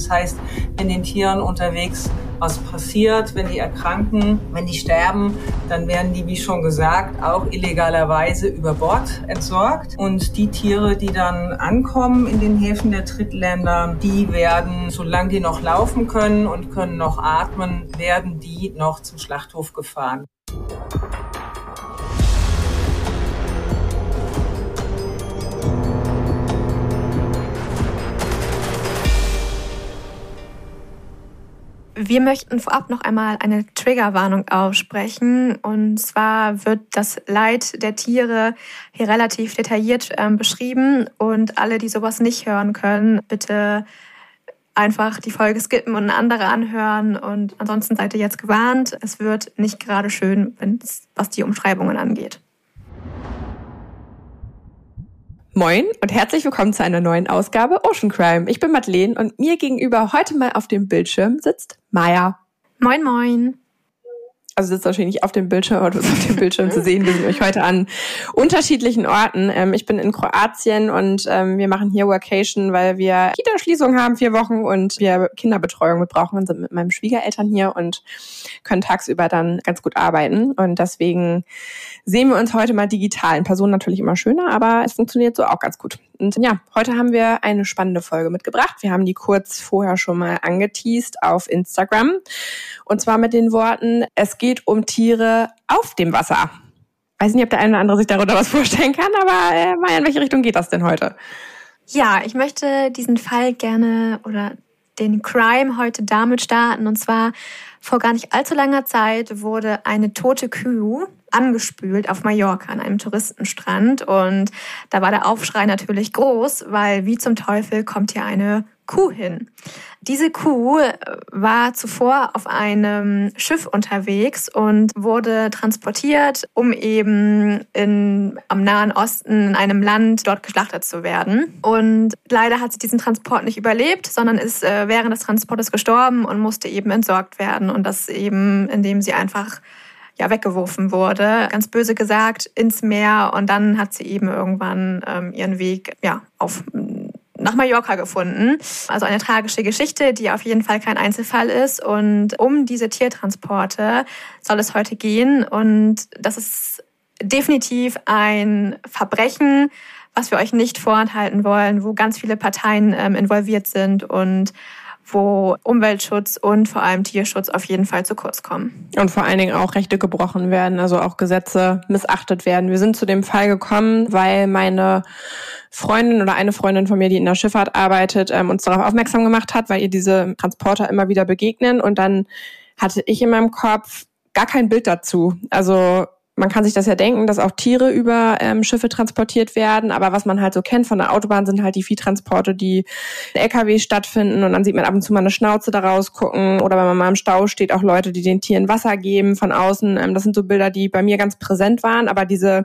Das heißt, wenn den Tieren unterwegs was passiert, wenn die erkranken, wenn die sterben, dann werden die, wie schon gesagt, auch illegalerweise über Bord entsorgt. Und die Tiere, die dann ankommen in den Häfen der Drittländer, die werden, solange die noch laufen können und können noch atmen, werden die noch zum Schlachthof gefahren. Wir möchten vorab noch einmal eine Triggerwarnung aussprechen. Und zwar wird das Leid der Tiere hier relativ detailliert äh, beschrieben. Und alle, die sowas nicht hören können, bitte einfach die Folge skippen und eine andere anhören. Und ansonsten seid ihr jetzt gewarnt. Es wird nicht gerade schön, was die Umschreibungen angeht. Moin und herzlich willkommen zu einer neuen Ausgabe Ocean Crime. Ich bin Madeleine und mir gegenüber heute mal auf dem Bildschirm sitzt Maya. Moin, moin also sitzt wahrscheinlich nicht auf dem Bildschirm, aber du bist auf dem Bildschirm zu sehen. Wir sind euch heute an unterschiedlichen Orten. Ähm, ich bin in Kroatien und ähm, wir machen hier Workation, weil wir Kita-Schließung haben, vier Wochen und wir Kinderbetreuung mit brauchen und sind mit meinen Schwiegereltern hier und können tagsüber dann ganz gut arbeiten. Und deswegen sehen wir uns heute mal digital. In Person natürlich immer schöner, aber es funktioniert so auch ganz gut. Und ja, heute haben wir eine spannende Folge mitgebracht. Wir haben die kurz vorher schon mal angeteased auf Instagram. Und zwar mit den Worten, es geht um Tiere auf dem Wasser. Weiß nicht, ob der eine oder andere sich darunter was vorstellen kann, aber äh, in welche Richtung geht das denn heute? Ja, ich möchte diesen Fall gerne oder den Crime heute damit starten. Und zwar vor gar nicht allzu langer Zeit wurde eine tote Kuh angespült auf Mallorca an einem Touristenstrand. Und da war der Aufschrei natürlich groß, weil wie zum Teufel kommt hier eine Kuh hin. Diese Kuh äh, war zuvor auf einem Schiff unterwegs und wurde transportiert, um eben in, am Nahen Osten in einem Land dort geschlachtet zu werden. Und leider hat sie diesen Transport nicht überlebt, sondern ist äh, während des Transportes gestorben und musste eben entsorgt werden. Und das eben, indem sie einfach ja, weggeworfen wurde, ganz böse gesagt, ins Meer. Und dann hat sie eben irgendwann ähm, ihren Weg ja, auf nach Mallorca gefunden. Also eine tragische Geschichte, die auf jeden Fall kein Einzelfall ist. Und um diese Tiertransporte soll es heute gehen. Und das ist definitiv ein Verbrechen, was wir euch nicht vorenthalten wollen, wo ganz viele Parteien ähm, involviert sind und wo Umweltschutz und vor allem Tierschutz auf jeden Fall zu kurz kommen. Und vor allen Dingen auch Rechte gebrochen werden, also auch Gesetze missachtet werden. Wir sind zu dem Fall gekommen, weil meine Freundin oder eine Freundin von mir, die in der Schifffahrt arbeitet, ähm, uns darauf aufmerksam gemacht hat, weil ihr diese Transporter immer wieder begegnen. Und dann hatte ich in meinem Kopf gar kein Bild dazu. Also man kann sich das ja denken, dass auch Tiere über ähm, Schiffe transportiert werden, aber was man halt so kennt von der Autobahn sind halt die Viehtransporte, die in LKW stattfinden und dann sieht man ab und zu mal eine Schnauze da rausgucken oder wenn man mal im Stau steht, auch Leute, die den Tieren Wasser geben von außen. Ähm, das sind so Bilder, die bei mir ganz präsent waren, aber diese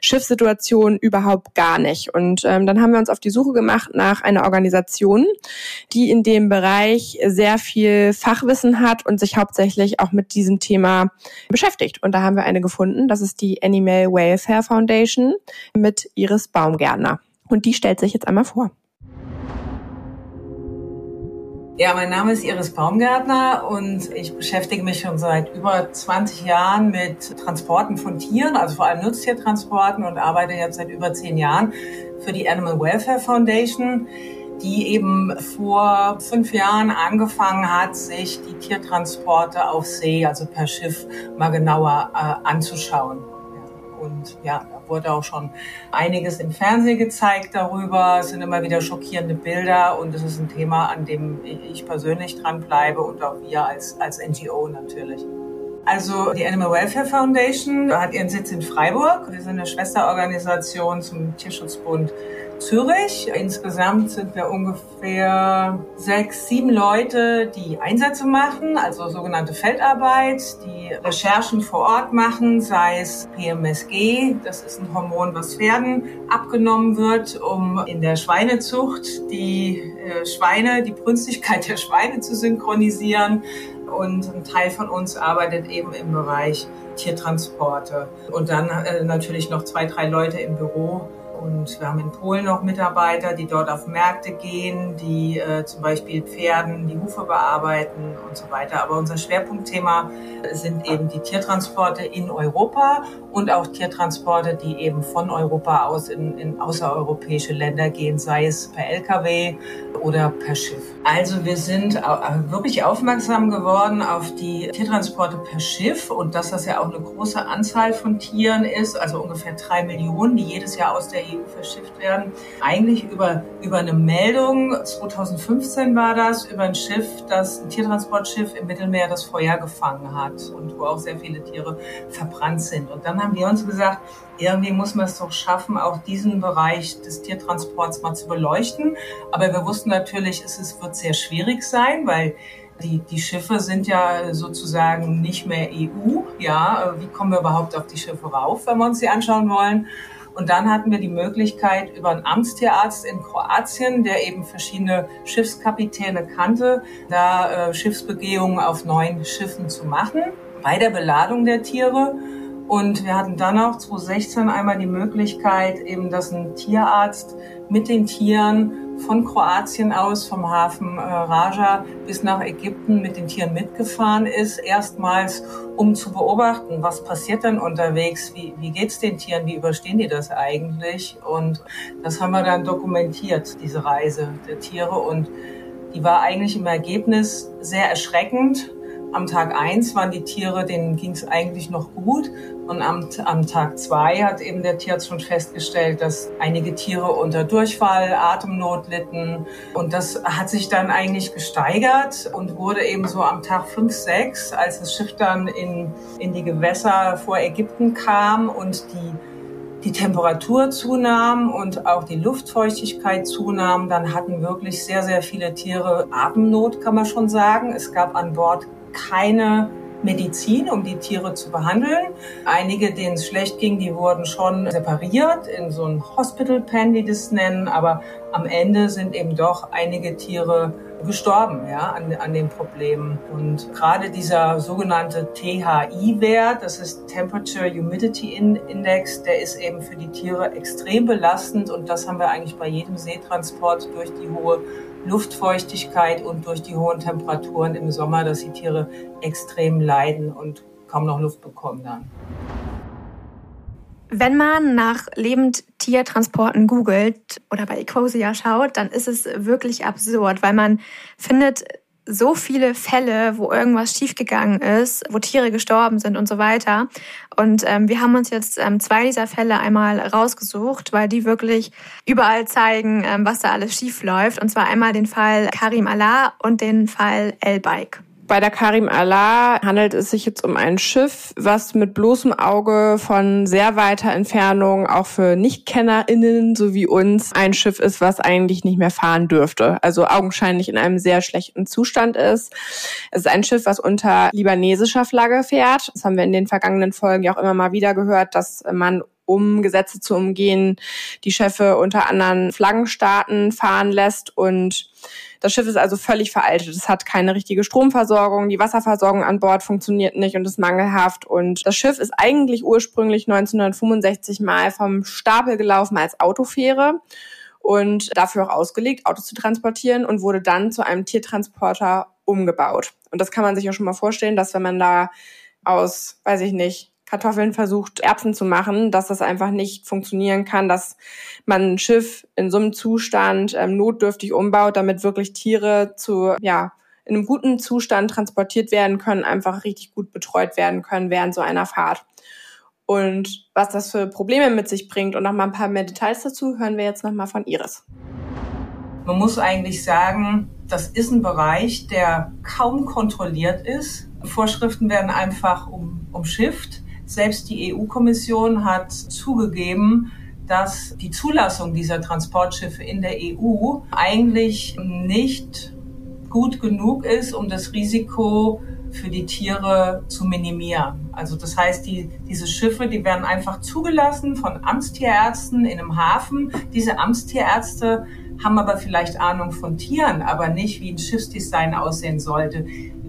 Schiffssituation überhaupt gar nicht. Und ähm, dann haben wir uns auf die Suche gemacht nach einer Organisation, die in dem Bereich sehr viel Fachwissen hat und sich hauptsächlich auch mit diesem Thema beschäftigt. Und da haben wir eine gefunden, das ist die Animal Welfare Foundation mit Iris Baumgärtner. Und die stellt sich jetzt einmal vor. Ja, mein Name ist Iris Baumgärtner und ich beschäftige mich schon seit über 20 Jahren mit Transporten von Tieren, also vor allem Nutztiertransporten und arbeite jetzt seit über 10 Jahren für die Animal Welfare Foundation die eben vor fünf Jahren angefangen hat, sich die Tiertransporte auf See, also per Schiff, mal genauer äh, anzuschauen. Und ja, da wurde auch schon einiges im Fernsehen gezeigt darüber. Es sind immer wieder schockierende Bilder und es ist ein Thema, an dem ich persönlich dranbleibe und auch wir als, als NGO natürlich. Also die Animal Welfare Foundation hat ihren Sitz in Freiburg. Wir sind eine Schwesterorganisation zum Tierschutzbund Zürich. Insgesamt sind wir ungefähr sechs, sieben Leute, die Einsätze machen, also sogenannte Feldarbeit, die Recherchen vor Ort machen, sei es PMSG, das ist ein Hormon, was Pferden abgenommen wird, um in der Schweinezucht die äh, Schweine, die Brünstigkeit der Schweine zu synchronisieren. Und ein Teil von uns arbeitet eben im Bereich Tiertransporte. Und dann äh, natürlich noch zwei, drei Leute im Büro, Und wir haben in Polen noch Mitarbeiter, die dort auf Märkte gehen, die äh, zum Beispiel Pferden die Hufe bearbeiten und so weiter. Aber unser Schwerpunktthema sind eben die Tiertransporte in Europa und auch Tiertransporte, die eben von Europa aus in, in außereuropäische Länder gehen, sei es per Lkw oder per Schiff. Also wir sind wirklich aufmerksam geworden auf die Tiertransporte per Schiff und dass das ja auch eine große Anzahl von Tieren ist, also ungefähr drei Millionen, die jedes Jahr aus der EU verschifft werden. Eigentlich über, über eine Meldung, 2015 war das, über ein Schiff, das ein Tiertransportschiff im Mittelmeer das Feuer gefangen hat und wo auch sehr viele Tiere verbrannt sind. Und dann haben wir uns gesagt, irgendwie muss man es doch schaffen, auch diesen Bereich des Tiertransports mal zu beleuchten. Aber wir wussten natürlich, es wird sehr schwierig sein, weil die, die Schiffe sind ja sozusagen nicht mehr EU. Ja, wie kommen wir überhaupt auf die Schiffe rauf, wenn wir uns die anschauen wollen? Und dann hatten wir die Möglichkeit, über einen Amtstierarzt in Kroatien, der eben verschiedene Schiffskapitäne kannte, da äh, Schiffsbegehungen auf neuen Schiffen zu machen, bei der Beladung der Tiere. Und wir hatten dann auch 2016 einmal die Möglichkeit, eben, dass ein Tierarzt mit den Tieren von Kroatien aus, vom Hafen äh, Raja bis nach Ägypten mit den Tieren mitgefahren ist, erstmals, um zu beobachten, was passiert denn unterwegs, wie, wie geht's den Tieren, wie überstehen die das eigentlich? Und das haben wir dann dokumentiert, diese Reise der Tiere. Und die war eigentlich im Ergebnis sehr erschreckend, am Tag eins waren die Tiere, denen ging es eigentlich noch gut. Und am, am Tag zwei hat eben der Tierarzt schon festgestellt, dass einige Tiere unter Durchfall, Atemnot litten. Und das hat sich dann eigentlich gesteigert und wurde eben so am Tag fünf, sechs, als das Schiff dann in, in die Gewässer vor Ägypten kam und die die Temperatur zunahm und auch die Luftfeuchtigkeit zunahm, dann hatten wirklich sehr, sehr viele Tiere Atemnot, kann man schon sagen. Es gab an Bord keine Medizin, um die Tiere zu behandeln. Einige, denen es schlecht ging, die wurden schon separiert in so ein Hospital Pen, die das nennen. Aber am Ende sind eben doch einige Tiere gestorben ja, an, an den Problemen. Und gerade dieser sogenannte THI-Wert, das ist Temperature Humidity Index, der ist eben für die Tiere extrem belastend. Und das haben wir eigentlich bei jedem Seetransport durch die hohe Luftfeuchtigkeit und durch die hohen Temperaturen im Sommer, dass die Tiere extrem leiden und kaum noch Luft bekommen dann. Wenn man nach Lebendtiertransporten googelt oder bei Ecosia schaut, dann ist es wirklich absurd, weil man findet so viele Fälle, wo irgendwas schiefgegangen ist, wo Tiere gestorben sind und so weiter. Und ähm, wir haben uns jetzt ähm, zwei dieser Fälle einmal rausgesucht, weil die wirklich überall zeigen, ähm, was da alles schief läuft. Und zwar einmal den Fall Karim Allah und den Fall El-Bike. Bei der Karim Allah handelt es sich jetzt um ein Schiff, was mit bloßem Auge von sehr weiter Entfernung auch für NichtkennerInnen so wie uns ein Schiff ist, was eigentlich nicht mehr fahren dürfte. Also augenscheinlich in einem sehr schlechten Zustand ist. Es ist ein Schiff, was unter libanesischer Flagge fährt. Das haben wir in den vergangenen Folgen ja auch immer mal wieder gehört, dass man um Gesetze zu umgehen, die Schiffe unter anderen Flaggenstaaten fahren lässt und das Schiff ist also völlig veraltet. Es hat keine richtige Stromversorgung, die Wasserversorgung an Bord funktioniert nicht und ist mangelhaft. Und das Schiff ist eigentlich ursprünglich 1965 mal vom Stapel gelaufen als Autofähre und dafür auch ausgelegt, Autos zu transportieren und wurde dann zu einem Tiertransporter umgebaut. Und das kann man sich ja schon mal vorstellen, dass wenn man da aus, weiß ich nicht, Kartoffeln versucht, Erbsen zu machen, dass das einfach nicht funktionieren kann, dass man ein Schiff in so einem Zustand ähm, notdürftig umbaut, damit wirklich Tiere zu, ja, in einem guten Zustand transportiert werden können, einfach richtig gut betreut werden können während so einer Fahrt. Und was das für Probleme mit sich bringt und noch mal ein paar mehr Details dazu, hören wir jetzt noch mal von Iris. Man muss eigentlich sagen, das ist ein Bereich, der kaum kontrolliert ist. Vorschriften werden einfach um, umschifft. Selbst die EU-Kommission hat zugegeben, dass die Zulassung dieser Transportschiffe in der EU eigentlich nicht gut genug ist, um das Risiko für die Tiere zu minimieren. Also das heißt, die, diese Schiffe, die werden einfach zugelassen von Amtstierärzten in einem Hafen. Diese Amtstierärzte haben aber vielleicht Ahnung von Tieren, aber nicht, wie ein Schiffsdesign aussehen sollte,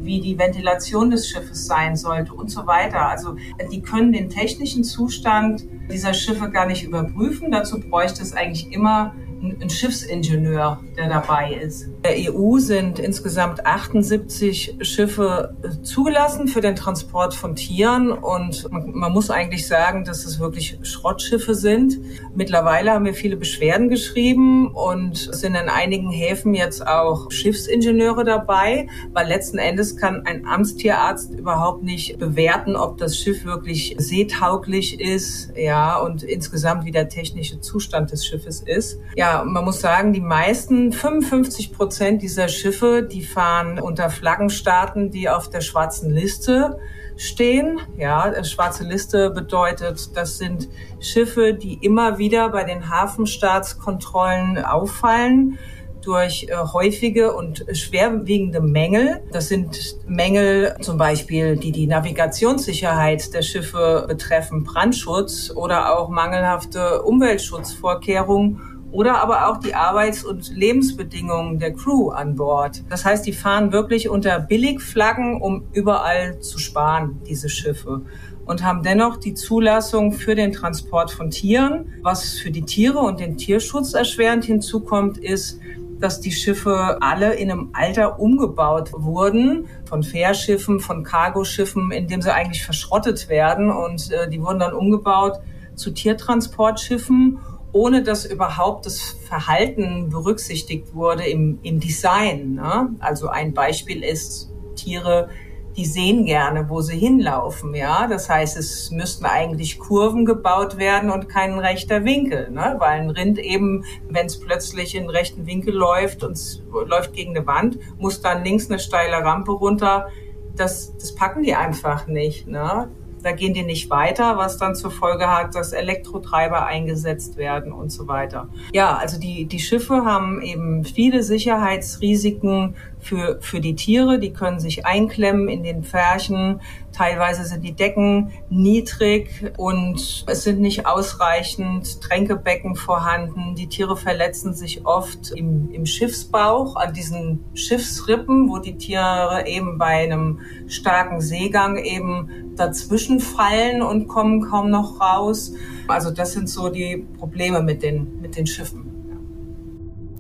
wie die Ventilation des Schiffes sein sollte und so weiter. Also die können den technischen Zustand dieser Schiffe gar nicht überprüfen. Dazu bräuchte es eigentlich immer ein Schiffsingenieur, der dabei ist. Der EU sind insgesamt 78 Schiffe äh, zugelassen für den Transport von Tieren und man, muss eigentlich sagen, dass es wirklich Schrottschiffe sind. Mittlerweile haben wir viele Beschwerden geschrieben und sind in einigen Häfen jetzt auch Schiffsingenieure dabei, weil letzten Endes kann ein Amtstierarzt überhaupt nicht bewerten, ob das Schiff wirklich seetauglich ist, ja, und insgesamt wie der technische Zustand des Schiffes ist. Ja, ja, man muss sagen, die meisten, 55 Prozent dieser Schiffe, die fahren unter Flaggenstaaten, die auf der schwarzen Liste stehen. Ja, schwarze Liste bedeutet, das sind Schiffe, die immer wieder bei den Hafenstaatskontrollen auffallen durch äh, häufige und schwerwiegende Mängel. Das sind Mängel zum Beispiel, die die Navigationssicherheit der Schiffe betreffen, Brandschutz oder auch mangelhafte Umweltschutzvorkehrungen oder aber auch die Arbeits- und Lebensbedingungen der Crew an Bord. Das heißt, die fahren wirklich unter Billigflaggen, um überall zu sparen, diese Schiffe und haben dennoch die Zulassung für den Transport von Tieren. Was für die Tiere und den Tierschutz erschwerend hinzukommt, ist, dass die Schiffe alle in einem Alter umgebaut wurden, von Fährschiffen, von Cargoschiffen, in dem sie eigentlich verschrottet werden. Und äh, die wurden dann umgebaut zu Tiertransportschiffen ohne dass überhaupt das Verhalten berücksichtigt wurde im, im Design. Ne? Also ein Beispiel ist Tiere, die sehen gerne, wo sie hinlaufen. Ja, das heißt, es müssten eigentlich Kurven gebaut werden und kein rechter Winkel, ne? weil ein Rind eben, wenn es plötzlich in rechten Winkel läuft und läuft gegen eine Wand, muss dann links eine steile Rampe runter. Das, das packen die einfach nicht. Ne? Da gehen die nicht weiter, was dann zur Folge hat, dass Elektrotreiber eingesetzt werden und so weiter. Ja, also die, die Schiffe haben eben viele Sicherheitsrisiken für, für die Tiere. Die können sich einklemmen in den Pferchen. Teilweise sind die Decken niedrig und es sind nicht ausreichend Tränkebecken vorhanden. Die Tiere verletzen sich oft im, im Schiffsbauch, an diesen Schiffsrippen, wo die Tiere eben bei einem starken Seegang eben dazwischen fallen und kommen kaum noch raus. Also das sind so die Probleme mit den, mit den Schiffen.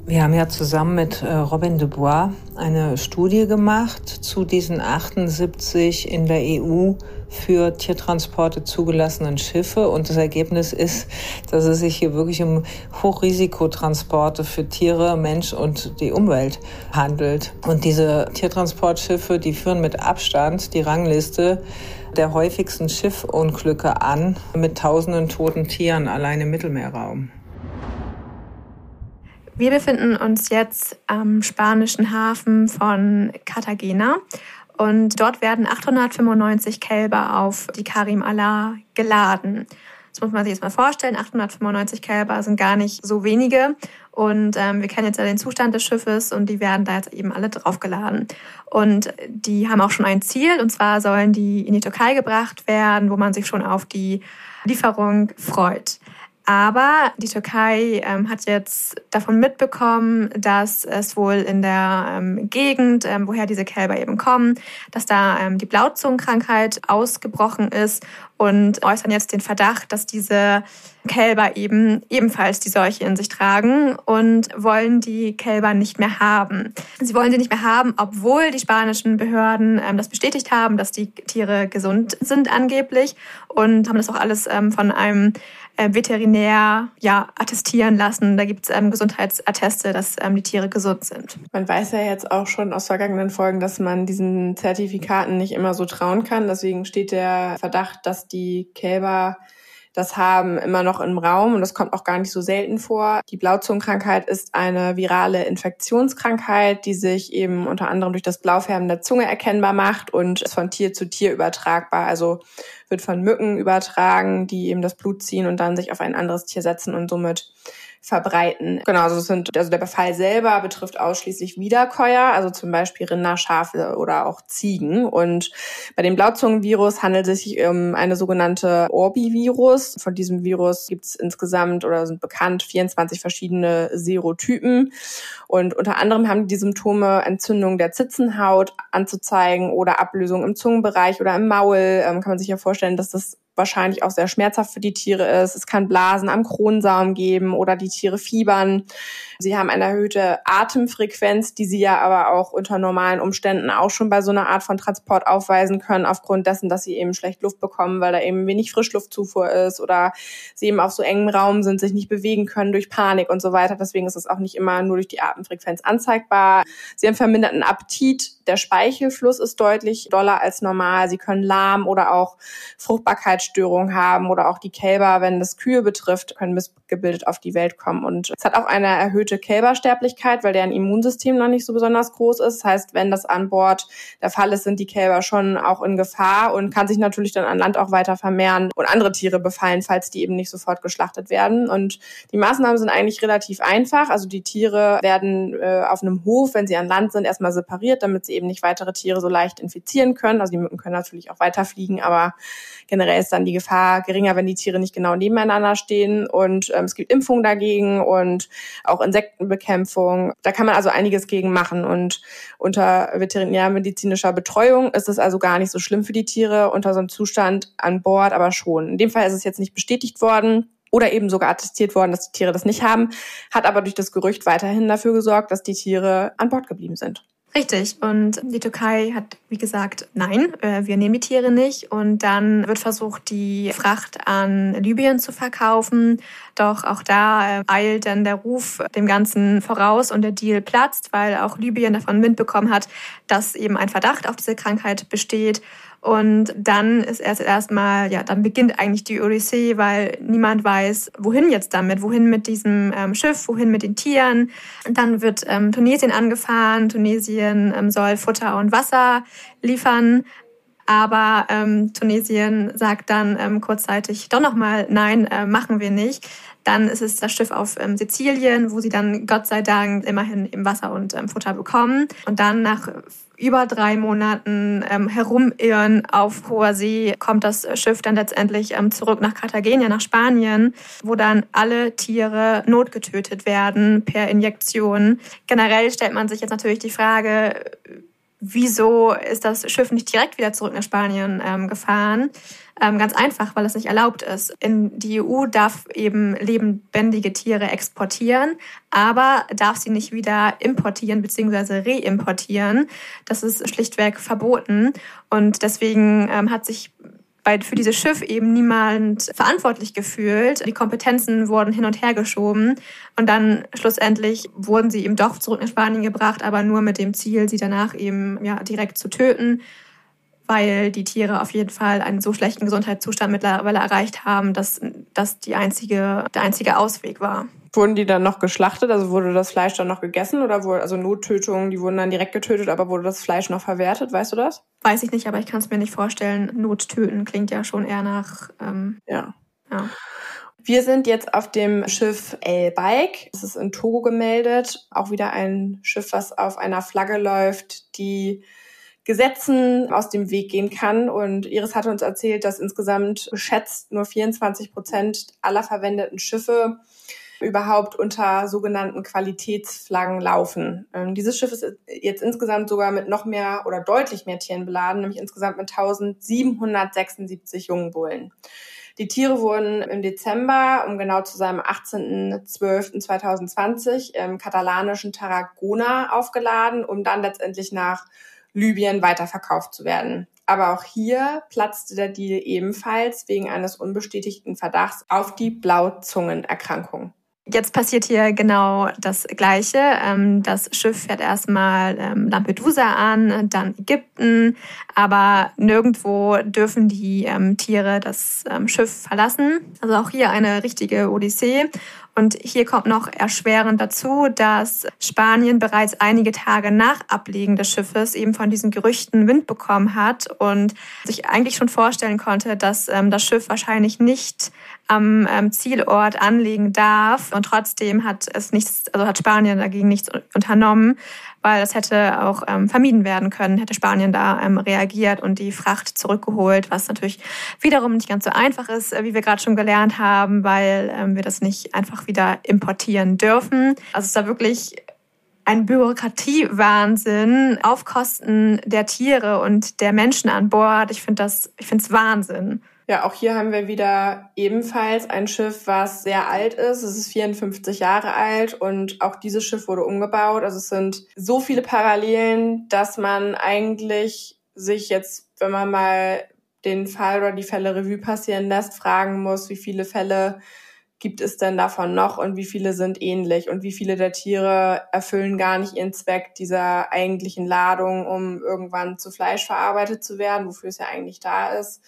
Wir haben ja zusammen mit äh, Robin Dubois eine Studie gemacht zu diesen 78 in der EU für Tiertransporte zugelassenen Schiffe. Und das Ergebnis ist, dass es sich hier wirklich um Hochrisikotransporte für Tiere, Mensch und die Umwelt handelt. Und diese Tiertransportschiffe, die führen mit Abstand die Rangliste der häufigsten Schiffunglücke an, mit tausenden toten Tieren allein im Mittelmeerraum. Wir befinden uns jetzt am spanischen Hafen von Cartagena und dort werden 895 Kälber auf die Karim Allah geladen. Das muss man sich jetzt mal vorstellen. 895 Kälber sind gar nicht so wenige. Und ähm, wir kennen jetzt ja den Zustand des Schiffes und die werden da jetzt eben alle draufgeladen. Und die haben auch schon ein Ziel. Und zwar sollen die in die Türkei gebracht werden, wo man sich schon auf die Lieferung freut. Aber die Türkei ähm, hat jetzt davon mitbekommen, dass es wohl in der ähm, Gegend, ähm, woher diese Kälber eben kommen, dass da ähm, die Blauzungenkrankheit ausgebrochen ist und äußern jetzt den Verdacht, dass diese Kälber eben ebenfalls die Seuche in sich tragen und wollen die Kälber nicht mehr haben. Sie wollen sie nicht mehr haben, obwohl die spanischen Behörden ähm, das bestätigt haben, dass die Tiere gesund sind angeblich und haben das auch alles ähm, von einem äh, Veterinär ja, attestieren lassen. Da gibt es ähm, Gesundheitsatteste, dass ähm, die Tiere gesund sind. Man weiß ja jetzt auch schon aus vergangenen Folgen, dass man diesen Zertifikaten nicht immer so trauen kann. Deswegen steht der Verdacht, dass die Kälber das haben, immer noch im Raum und das kommt auch gar nicht so selten vor. Die Blauzungenkrankheit ist eine virale Infektionskrankheit, die sich eben unter anderem durch das Blaufärben der Zunge erkennbar macht und ist von Tier zu Tier übertragbar. Also wird von Mücken übertragen, die eben das Blut ziehen und dann sich auf ein anderes Tier setzen und somit verbreiten. Genau, also, sind, also der Befall selber betrifft ausschließlich Wiederkäuer, also zum Beispiel Rinder, Schafe oder auch Ziegen. Und bei dem Blauzungenvirus handelt es sich um eine sogenannte Orbivirus. Von diesem Virus gibt es insgesamt oder sind bekannt 24 verschiedene Serotypen. Und unter anderem haben die Symptome Entzündung der Zitzenhaut anzuzeigen oder Ablösung im Zungenbereich oder im Maul. Ähm, kann man sich ja vorstellen, dass das wahrscheinlich auch sehr schmerzhaft für die Tiere ist. Es kann Blasen am Kronsaum geben oder die Tiere fiebern. Sie haben eine erhöhte Atemfrequenz, die sie ja aber auch unter normalen Umständen auch schon bei so einer Art von Transport aufweisen können, aufgrund dessen, dass sie eben schlecht Luft bekommen, weil da eben wenig Frischluftzufuhr ist oder sie eben auf so engem Raum sind, sich nicht bewegen können durch Panik und so weiter. Deswegen ist es auch nicht immer nur durch die Atemfrequenz anzeigbar. Sie haben verminderten Appetit. Der Speichelfluss ist deutlich doller als normal. Sie können lahm oder auch Fruchtbarkeitsstörungen haben oder auch die Kälber, wenn das Kühe betrifft, können missgebildet auf die Welt kommen. Und es hat auch eine erhöhte erhöhte Kälbersterblichkeit, weil deren Immunsystem noch nicht so besonders groß ist. Das heißt, wenn das an Bord der Fall ist, sind die Kälber schon auch in Gefahr und kann sich natürlich dann an Land auch weiter vermehren und andere Tiere befallen, falls die eben nicht sofort geschlachtet werden. Und die Maßnahmen sind eigentlich relativ einfach. Also die Tiere werden äh, auf einem Hof, wenn sie an Land sind, erstmal separiert, damit sie eben nicht weitere Tiere so leicht infizieren können. Also die Mücken können natürlich auch weiterfliegen, aber generell ist dann die Gefahr geringer, wenn die Tiere nicht genau nebeneinander stehen. Und ähm, es gibt Impfungen dagegen und auch Insekten Insektenbekämpfung. Da kann man also einiges gegen machen. Und unter veterinärmedizinischer Betreuung ist es also gar nicht so schlimm für die Tiere, unter so einem Zustand an Bord aber schon. In dem Fall ist es jetzt nicht bestätigt worden oder eben sogar attestiert worden, dass die Tiere das nicht haben, hat aber durch das Gerücht weiterhin dafür gesorgt, dass die Tiere an Bord geblieben sind. Richtig. Und die Türkei hat, wie gesagt, nein, äh, wir nehmen die Tiere nicht. Und dann wird versucht, die Fracht an Libyen zu verkaufen. Doch auch da äh, eilt dann der Ruf dem Ganzen voraus und der Deal platzt, weil auch Libyen davon Wind bekommen hat, dass eben ein Verdacht auf diese Krankheit besteht. Und dann ist erst erstmal, ja, dann beginnt eigentlich die Odyssee, weil niemand weiß, wohin jetzt damit, wohin mit diesem ähm, Schiff, wohin mit den Tieren. dann wird ähm, Tunesien angefahren. Tunesien ähm, soll Futter und Wasser liefern. Aber ähm, Tunesien sagt dann ähm, kurzzeitig doch nochmal, nein, äh, machen wir nicht. Dann ist es das Schiff auf ähm, Sizilien, wo sie dann Gott sei Dank immerhin im Wasser und ähm, Futter bekommen. Und dann nach über drei Monaten ähm, herumirren auf hoher See kommt das Schiff dann letztendlich ähm, zurück nach Cartagena, nach Spanien, wo dann alle Tiere notgetötet werden per Injektion. Generell stellt man sich jetzt natürlich die Frage, wieso ist das Schiff nicht direkt wieder zurück nach Spanien ähm, gefahren? Ähm, ganz einfach, weil es nicht erlaubt ist. In die EU darf eben lebendige Tiere exportieren, aber darf sie nicht wieder importieren bzw. reimportieren. Das ist schlichtweg verboten. Und deswegen ähm, hat sich bei, für dieses Schiff eben niemand verantwortlich gefühlt. Die Kompetenzen wurden hin und her geschoben und dann schlussendlich wurden sie eben doch zurück nach Spanien gebracht, aber nur mit dem Ziel, sie danach eben ja, direkt zu töten weil die Tiere auf jeden Fall einen so schlechten Gesundheitszustand mittlerweile erreicht haben, dass das die einzige, der einzige Ausweg war. Wurden die dann noch geschlachtet? Also wurde das Fleisch dann noch gegessen oder wurde, also Nottötungen, die wurden dann direkt getötet, aber wurde das Fleisch noch verwertet? Weißt du das? Weiß ich nicht, aber ich kann es mir nicht vorstellen. Nottöten klingt ja schon eher nach. Ähm, ja. ja. Wir sind jetzt auf dem Schiff El Bike. Es ist in Togo gemeldet. Auch wieder ein Schiff, was auf einer Flagge läuft, die Gesetzen aus dem Weg gehen kann. Und Iris hatte uns erzählt, dass insgesamt geschätzt nur 24 Prozent aller verwendeten Schiffe überhaupt unter sogenannten Qualitätsflaggen laufen. Ähm, dieses Schiff ist jetzt insgesamt sogar mit noch mehr oder deutlich mehr Tieren beladen, nämlich insgesamt mit 1776 Jungbullen. Die Tiere wurden im Dezember, um genau zu sein, am 18.12.2020 im katalanischen Tarragona aufgeladen, um dann letztendlich nach Libyen weiterverkauft zu werden. Aber auch hier platzte der Deal ebenfalls wegen eines unbestätigten Verdachts auf die Blauzungenerkrankung. Jetzt passiert hier genau das Gleiche. Ähm, das Schiff fährt erstmal ähm, Lampedusa an, dann Ägypten, aber nirgendwo dürfen die ähm, Tiere das Schiff verlassen. Also auch hier eine richtige Odyssee. Und hier kommt noch erschwerend dazu, dass Spanien bereits einige Tage nach Ablegen des Schiffes eben von diesen Gerüchten Wind bekommen hat und sich eigentlich schon vorstellen konnte, dass das Schiff wahrscheinlich nicht am ähm, Zielort anlegen darf. Und trotzdem hat es nichts, also hat Spanien dagegen nichts unternommen, weil das hätte auch ähm, vermieden werden können, hätte Spanien da ähm, reagiert und die Fracht zurückgeholt, was natürlich wiederum nicht ganz so einfach ist, äh, wie wir gerade schon gelernt haben, weil ähm, wir das nicht einfach wieder importieren dürfen. Also es ist da wirklich ein Bürokratiewahnsinn auf Kosten der Tiere und der Menschen an Bord. Ich finde das, ich finde es Wahnsinn. Ja, auch hier haben wir wieder ebenfalls ein Schiff, was sehr alt ist. Es ist 54 Jahre alt und auch dieses Schiff wurde umgebaut. Also es sind so viele Parallelen, dass man eigentlich sich jetzt, wenn man mal den Fall oder die Fälle Revue passieren lässt, fragen muss, wie viele Fälle gibt es denn davon noch und wie viele sind ähnlich und wie viele der Tiere erfüllen gar nicht ihren Zweck dieser eigentlichen Ladung, um irgendwann zu Fleisch verarbeitet zu werden, wofür es ja eigentlich da ist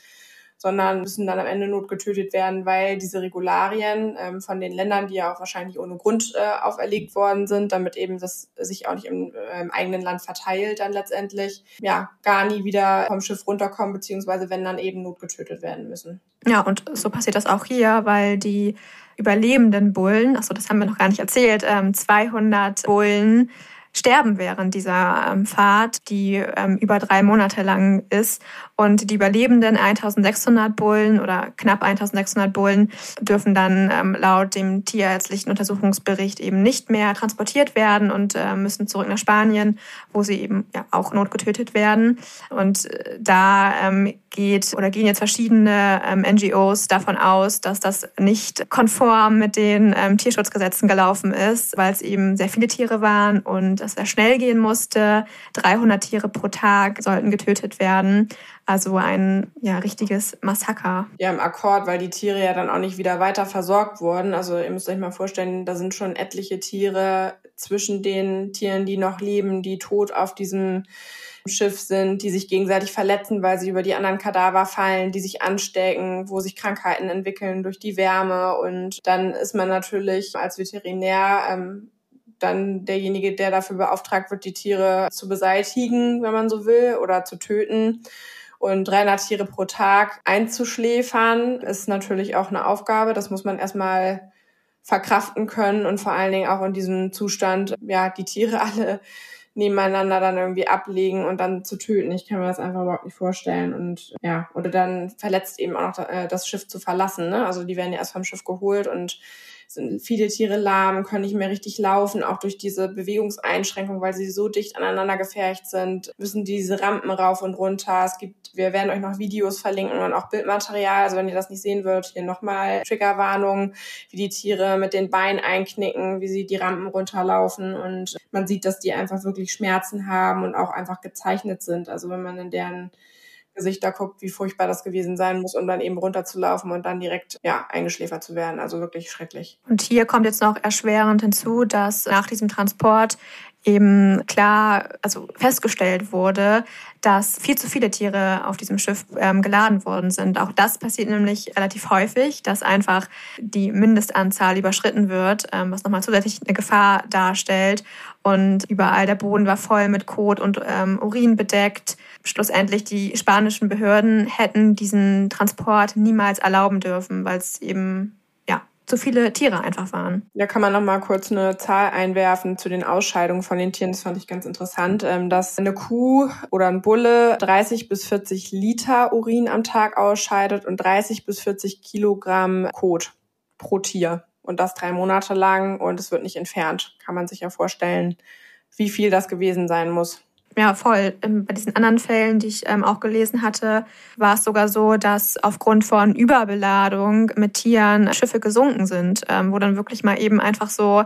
sondern müssen dann am Ende notgetötet werden, weil diese Regularien ähm, von den Ländern, die ja auch wahrscheinlich ohne Grund äh, auferlegt worden sind, damit eben das sich auch nicht im, äh, im eigenen Land verteilt dann letztendlich, ja, gar nie wieder vom Schiff runterkommen, beziehungsweise wenn dann eben notgetötet werden müssen. Ja, und so passiert das auch hier, weil die überlebenden Bullen, achso, das haben wir noch gar nicht erzählt, ähm, 200 Bullen sterben während dieser ähm, Fahrt, die ähm, über drei Monate lang ist. Und die überlebenden 1600 Bullen oder knapp 1600 Bullen dürfen dann ähm, laut dem tierärztlichen Untersuchungsbericht eben nicht mehr transportiert werden und äh, müssen zurück nach Spanien, wo sie eben ja, auch notgetötet werden. Und äh, da ähm, geht oder gehen jetzt verschiedene ähm, NGOs davon aus, dass das nicht konform mit den ähm, Tierschutzgesetzen gelaufen ist, weil es eben sehr viele Tiere waren und es sehr schnell gehen musste. 300 Tiere pro Tag sollten getötet werden. Also ein ja, richtiges Massaker. Ja, im Akkord, weil die Tiere ja dann auch nicht wieder weiter versorgt wurden. Also ihr müsst euch mal vorstellen, da sind schon etliche Tiere zwischen den Tieren, die noch leben, die tot auf diesem Schiff sind, die sich gegenseitig verletzen, weil sie über die anderen Kadaver fallen, die sich anstecken, wo sich Krankheiten entwickeln durch die Wärme. Und dann ist man natürlich als Veterinär ähm, dann derjenige, der dafür beauftragt wird, die Tiere zu beseitigen, wenn man so will, oder zu töten. Und 300 Tiere pro Tag einzuschläfern ist natürlich auch eine Aufgabe. Das muss man erstmal verkraften können und vor allen Dingen auch in diesem Zustand, ja, die Tiere alle nebeneinander dann irgendwie ablegen und dann zu töten. Ich kann mir das einfach überhaupt nicht vorstellen. Und ja, oder dann verletzt eben auch noch äh, das Schiff zu verlassen. Ne? Also die werden ja erst vom Schiff geholt und sind viele Tiere lahm, können nicht mehr richtig laufen, auch durch diese Bewegungseinschränkung, weil sie so dicht aneinander gefercht sind, müssen diese Rampen rauf und runter. Es gibt, wir werden euch noch Videos verlinken und auch Bildmaterial. Also wenn ihr das nicht sehen würdet, hier nochmal Triggerwarnung, wie die Tiere mit den Beinen einknicken, wie sie die Rampen runterlaufen und man sieht, dass die einfach wirklich Schmerzen haben und auch einfach gezeichnet sind. Also wenn man in deren Gesichter guckt, wie furchtbar das gewesen sein muss, um dann eben runterzulaufen und dann direkt ja eingeschläfert zu werden. Also wirklich schrecklich. Und hier kommt jetzt noch erschwerend hinzu, dass nach diesem Transport eben klar, also festgestellt wurde, dass viel zu viele Tiere auf diesem Schiff ähm, geladen worden sind. Auch das passiert nämlich relativ häufig, dass einfach die Mindestanzahl überschritten wird, ähm, was nochmal zusätzlich eine Gefahr darstellt. Und überall der Boden war voll mit Kot und ähm, Urin bedeckt schlussendlich die spanischen Behörden hätten diesen Transport niemals erlauben dürfen, weil es eben zu viele Tiere einfach waren. Ja, kann man noch mal kurz eine Zahl einwerfen zu den Ausscheidungen von den Tieren. Das fand ich ganz interessant, ähm, dass eine Kuh oder ein Bulle 30 bis 40 Liter Urin am Tag ausscheidet und 30 bis 40 Kilogramm Kot pro Tier. Und das drei Monate lang und es wird nicht entfernt. Kann man sich ja vorstellen, wie viel das gewesen sein muss. Ja, voll. Ähm, bei diesen anderen Fällen, die ich ähm, auch gelesen hatte, war es sogar so, dass aufgrund von Überbeladung mit Tieren Schiffe gesunken sind, ähm, wo dann wirklich mal eben einfach so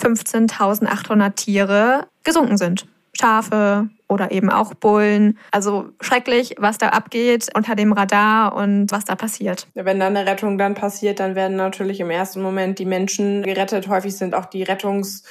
15.800 Tiere gesunken sind. Schafe oder eben auch Bullen. Also schrecklich, was da abgeht unter dem Radar und was da passiert. Wenn da eine Rettung dann passiert, dann werden natürlich im ersten Moment die Menschen gerettet. Häufig sind auch die Rettungs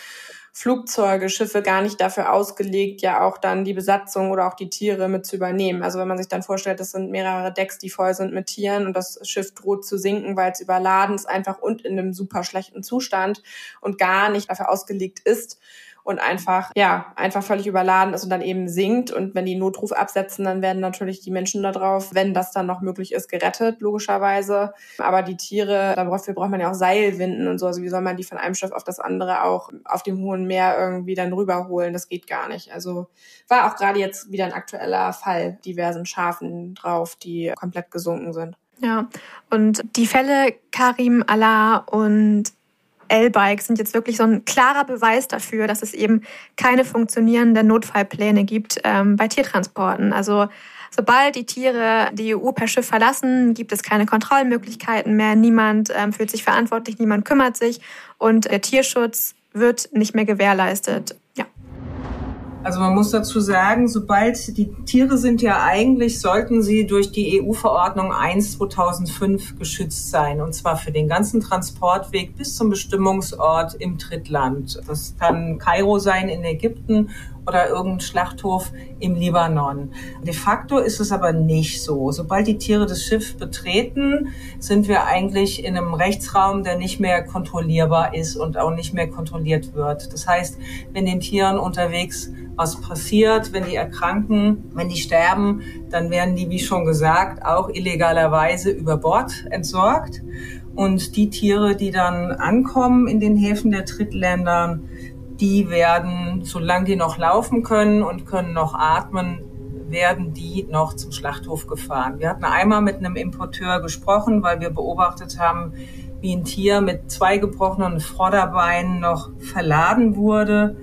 Flugzeuge, Schiffe gar nicht dafür ausgelegt, ja auch dann die Besatzung oder auch die Tiere mit zu übernehmen. Also wenn man sich dann vorstellt, das sind mehrere Decks, die voll sind mit Tieren und das Schiff droht zu sinken, weil es überladen ist einfach und in einem super schlechten Zustand und gar nicht dafür ausgelegt ist, und einfach, ja, einfach völlig überladen ist und dann eben sinkt. Und wenn die Notruf absetzen, dann werden natürlich die Menschen da drauf, wenn das dann noch möglich ist, gerettet, logischerweise. Aber die Tiere, dafür braucht man ja auch Seilwinden und so. Also wie soll man die von einem Schiff auf das andere auch auf dem hohen Meer irgendwie dann rüberholen? Das geht gar nicht. Also war auch gerade jetzt wieder ein aktueller Fall, diversen Schafen drauf, die komplett gesunken sind. Ja, und die Fälle Karim Allah und L-Bike sind jetzt wirklich so ein klarer Beweis dafür, dass es eben keine funktionierenden Notfallpläne gibt ähm, bei Tiertransporten. Also sobald die Tiere die EU per Schiff verlassen, gibt es keine Kontrollmöglichkeiten mehr. Niemand ähm, fühlt sich verantwortlich, niemand kümmert sich und der Tierschutz wird nicht mehr gewährleistet. Ja. Also man muss dazu sagen, sobald die Tiere sind ja eigentlich, sollten sie durch die EU-Verordnung 1 2005 geschützt sein. Und zwar für den ganzen Transportweg bis zum Bestimmungsort im Drittland. Das kann Kairo sein in Ägypten oder irgendein Schlachthof im Libanon. De facto ist es aber nicht so. Sobald die Tiere das Schiff betreten, sind wir eigentlich in einem Rechtsraum, der nicht mehr kontrollierbar ist und auch nicht mehr kontrolliert wird. Das heißt, wenn den Tieren unterwegs was passiert, wenn die erkranken, wenn die sterben, dann werden die, wie schon gesagt, auch illegalerweise über Bord entsorgt. Und die Tiere, die dann ankommen in den Häfen der Drittländer, die werden, solange die noch laufen können und können noch atmen, werden die noch zum Schlachthof gefahren. Wir hatten einmal mit einem Importeur gesprochen, weil wir beobachtet haben, wie ein Tier mit zwei gebrochenen Vorderbeinen noch verladen wurde.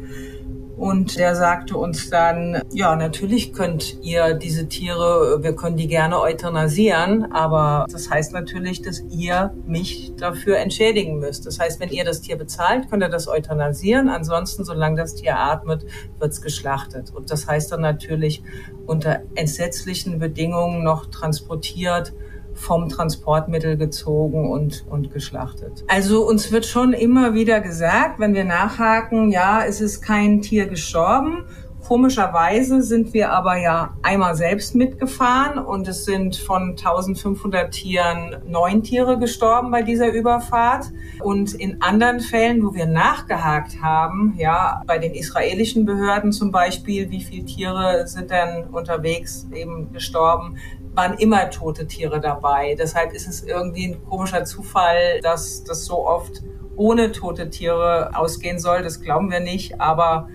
Und der sagte uns dann, ja, natürlich könnt ihr diese Tiere, wir können die gerne euthanasieren, aber das heißt natürlich, dass ihr mich dafür entschädigen müsst. Das heißt, wenn ihr das Tier bezahlt, könnt ihr das euthanasieren. Ansonsten, solange das Tier atmet, wird's geschlachtet. Und das heißt dann natürlich unter entsetzlichen Bedingungen noch transportiert vom Transportmittel gezogen und, und geschlachtet. Also uns wird schon immer wieder gesagt, wenn wir nachhaken, ja, es ist kein Tier gestorben. Komischerweise sind wir aber ja einmal selbst mitgefahren und es sind von 1500 Tieren neun Tiere gestorben bei dieser Überfahrt. Und in anderen Fällen, wo wir nachgehakt haben, ja, bei den israelischen Behörden zum Beispiel, wie viele Tiere sind denn unterwegs eben gestorben, waren immer tote Tiere dabei. Deshalb ist es irgendwie ein komischer Zufall, dass das so oft ohne tote Tiere ausgehen soll. Das glauben wir nicht. Aber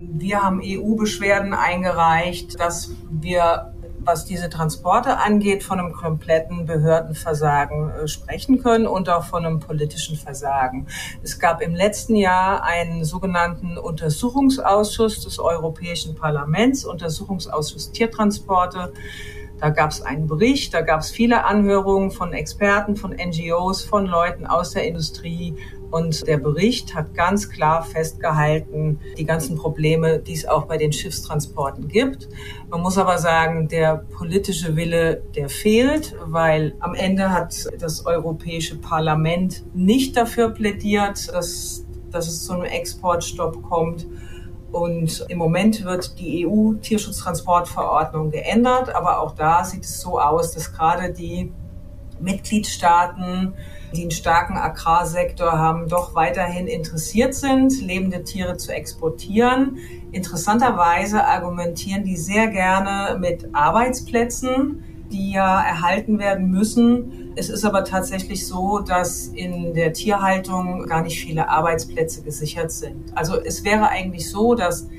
wir haben EU-Beschwerden eingereicht, dass wir, was diese Transporte angeht, von einem kompletten Behördenversagen äh, sprechen können und auch von einem politischen Versagen. Es gab im letzten Jahr einen sogenannten Untersuchungsausschuss des Europäischen Parlaments, Untersuchungsausschuss Tiertransporte, da gab es einen Bericht, da gab es viele Anhörungen von Experten, von NGOs, von Leuten aus der Industrie. Und der Bericht hat ganz klar festgehalten, die ganzen Probleme, die es auch bei den Schiffstransporten gibt. Man muss aber sagen, der politische Wille, der fehlt, weil am Ende hat das Europäische Parlament nicht dafür plädiert, dass, dass es zu einem Exportstopp kommt. Und im Moment wird die EU-Tierschutztransportverordnung geändert, aber auch da sieht es so aus, dass gerade die Mitgliedstaaten, die einen starken Agrarsektor haben, doch weiterhin interessiert sind, lebende Tiere zu exportieren. Interessanterweise argumentieren die sehr gerne mit Arbeitsplätzen, die ja erhalten werden müssen. Es ist aber tatsächlich so, dass in der Tierhaltung gar nicht viele Arbeitsplätze gesichert sind. Also es wäre eigentlich so, dass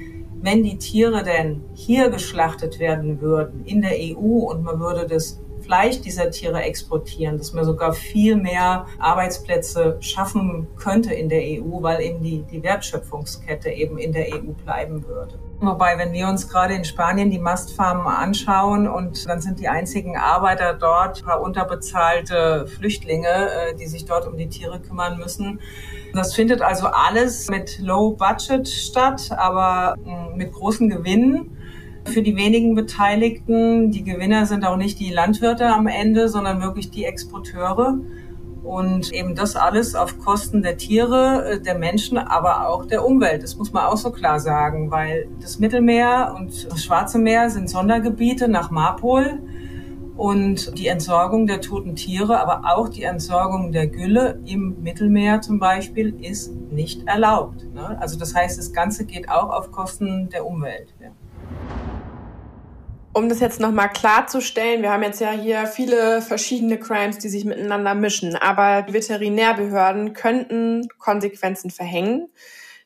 wenn die Tiere denn hier geschlachtet werden würden in der EU und man würde das Fleisch dieser Tiere exportieren, dass man sogar viel mehr Arbeitsplätze schaffen könnte in der EU, weil eben die, die Wertschöpfungskette eben in der EU bleiben würde. Wobei, wenn wir uns gerade in Spanien die Mastfarmen anschauen und dann sind die einzigen Arbeiter dort paar unterbezahlte Flüchtlinge, äh, die sich dort um die Tiere kümmern müssen. Das findet also alles mit Low Budget statt, aber mm, mit großen Gewinnen für die wenigen Beteiligten. Die Gewinner sind auch nicht die Landwirte am Ende, sondern wirklich die Exporteure. Und eben das alles auf Kosten der Tiere, äh, der Menschen, aber auch der Umwelt. Das muss man auch so klar sagen, weil das Mittelmeer und das Schwarze Meer sind Sondergebiete nach Marpol. Und die Entsorgung der toten Tiere, aber auch die Entsorgung der Gülle im Mittelmeer zum Beispiel ist nicht erlaubt. Ne? Also das heißt, das Ganze geht auch auf Kosten der Umwelt. Ja. Um das jetzt nochmal klarzustellen, wir haben jetzt ja hier viele verschiedene Crimes, die sich miteinander mischen, aber die Veterinärbehörden könnten Konsequenzen verhängen.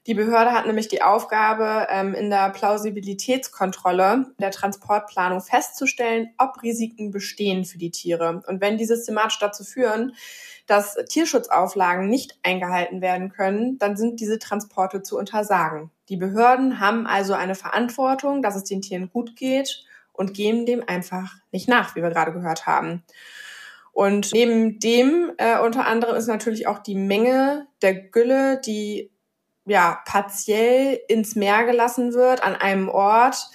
Die Behörde hat nämlich die Aufgabe, ähm, in der Plausibilitätskontrolle der Transportplanung festzustellen, ob Risiken bestehen für die Tiere. Und wenn die systematisch dazu führen, dass Tierschutzauflagen nicht eingehalten werden können, dann sind diese Transporte zu untersagen. Die Behörden haben also eine Verantwortung, dass es den Tieren gut geht und geben dem einfach nicht nach, wie wir gerade gehört haben. Und neben dem äh, unter anderem ist natürlich auch die Menge der Gülle, die ja, partiell ins Meer gelassen wird an einem Ort,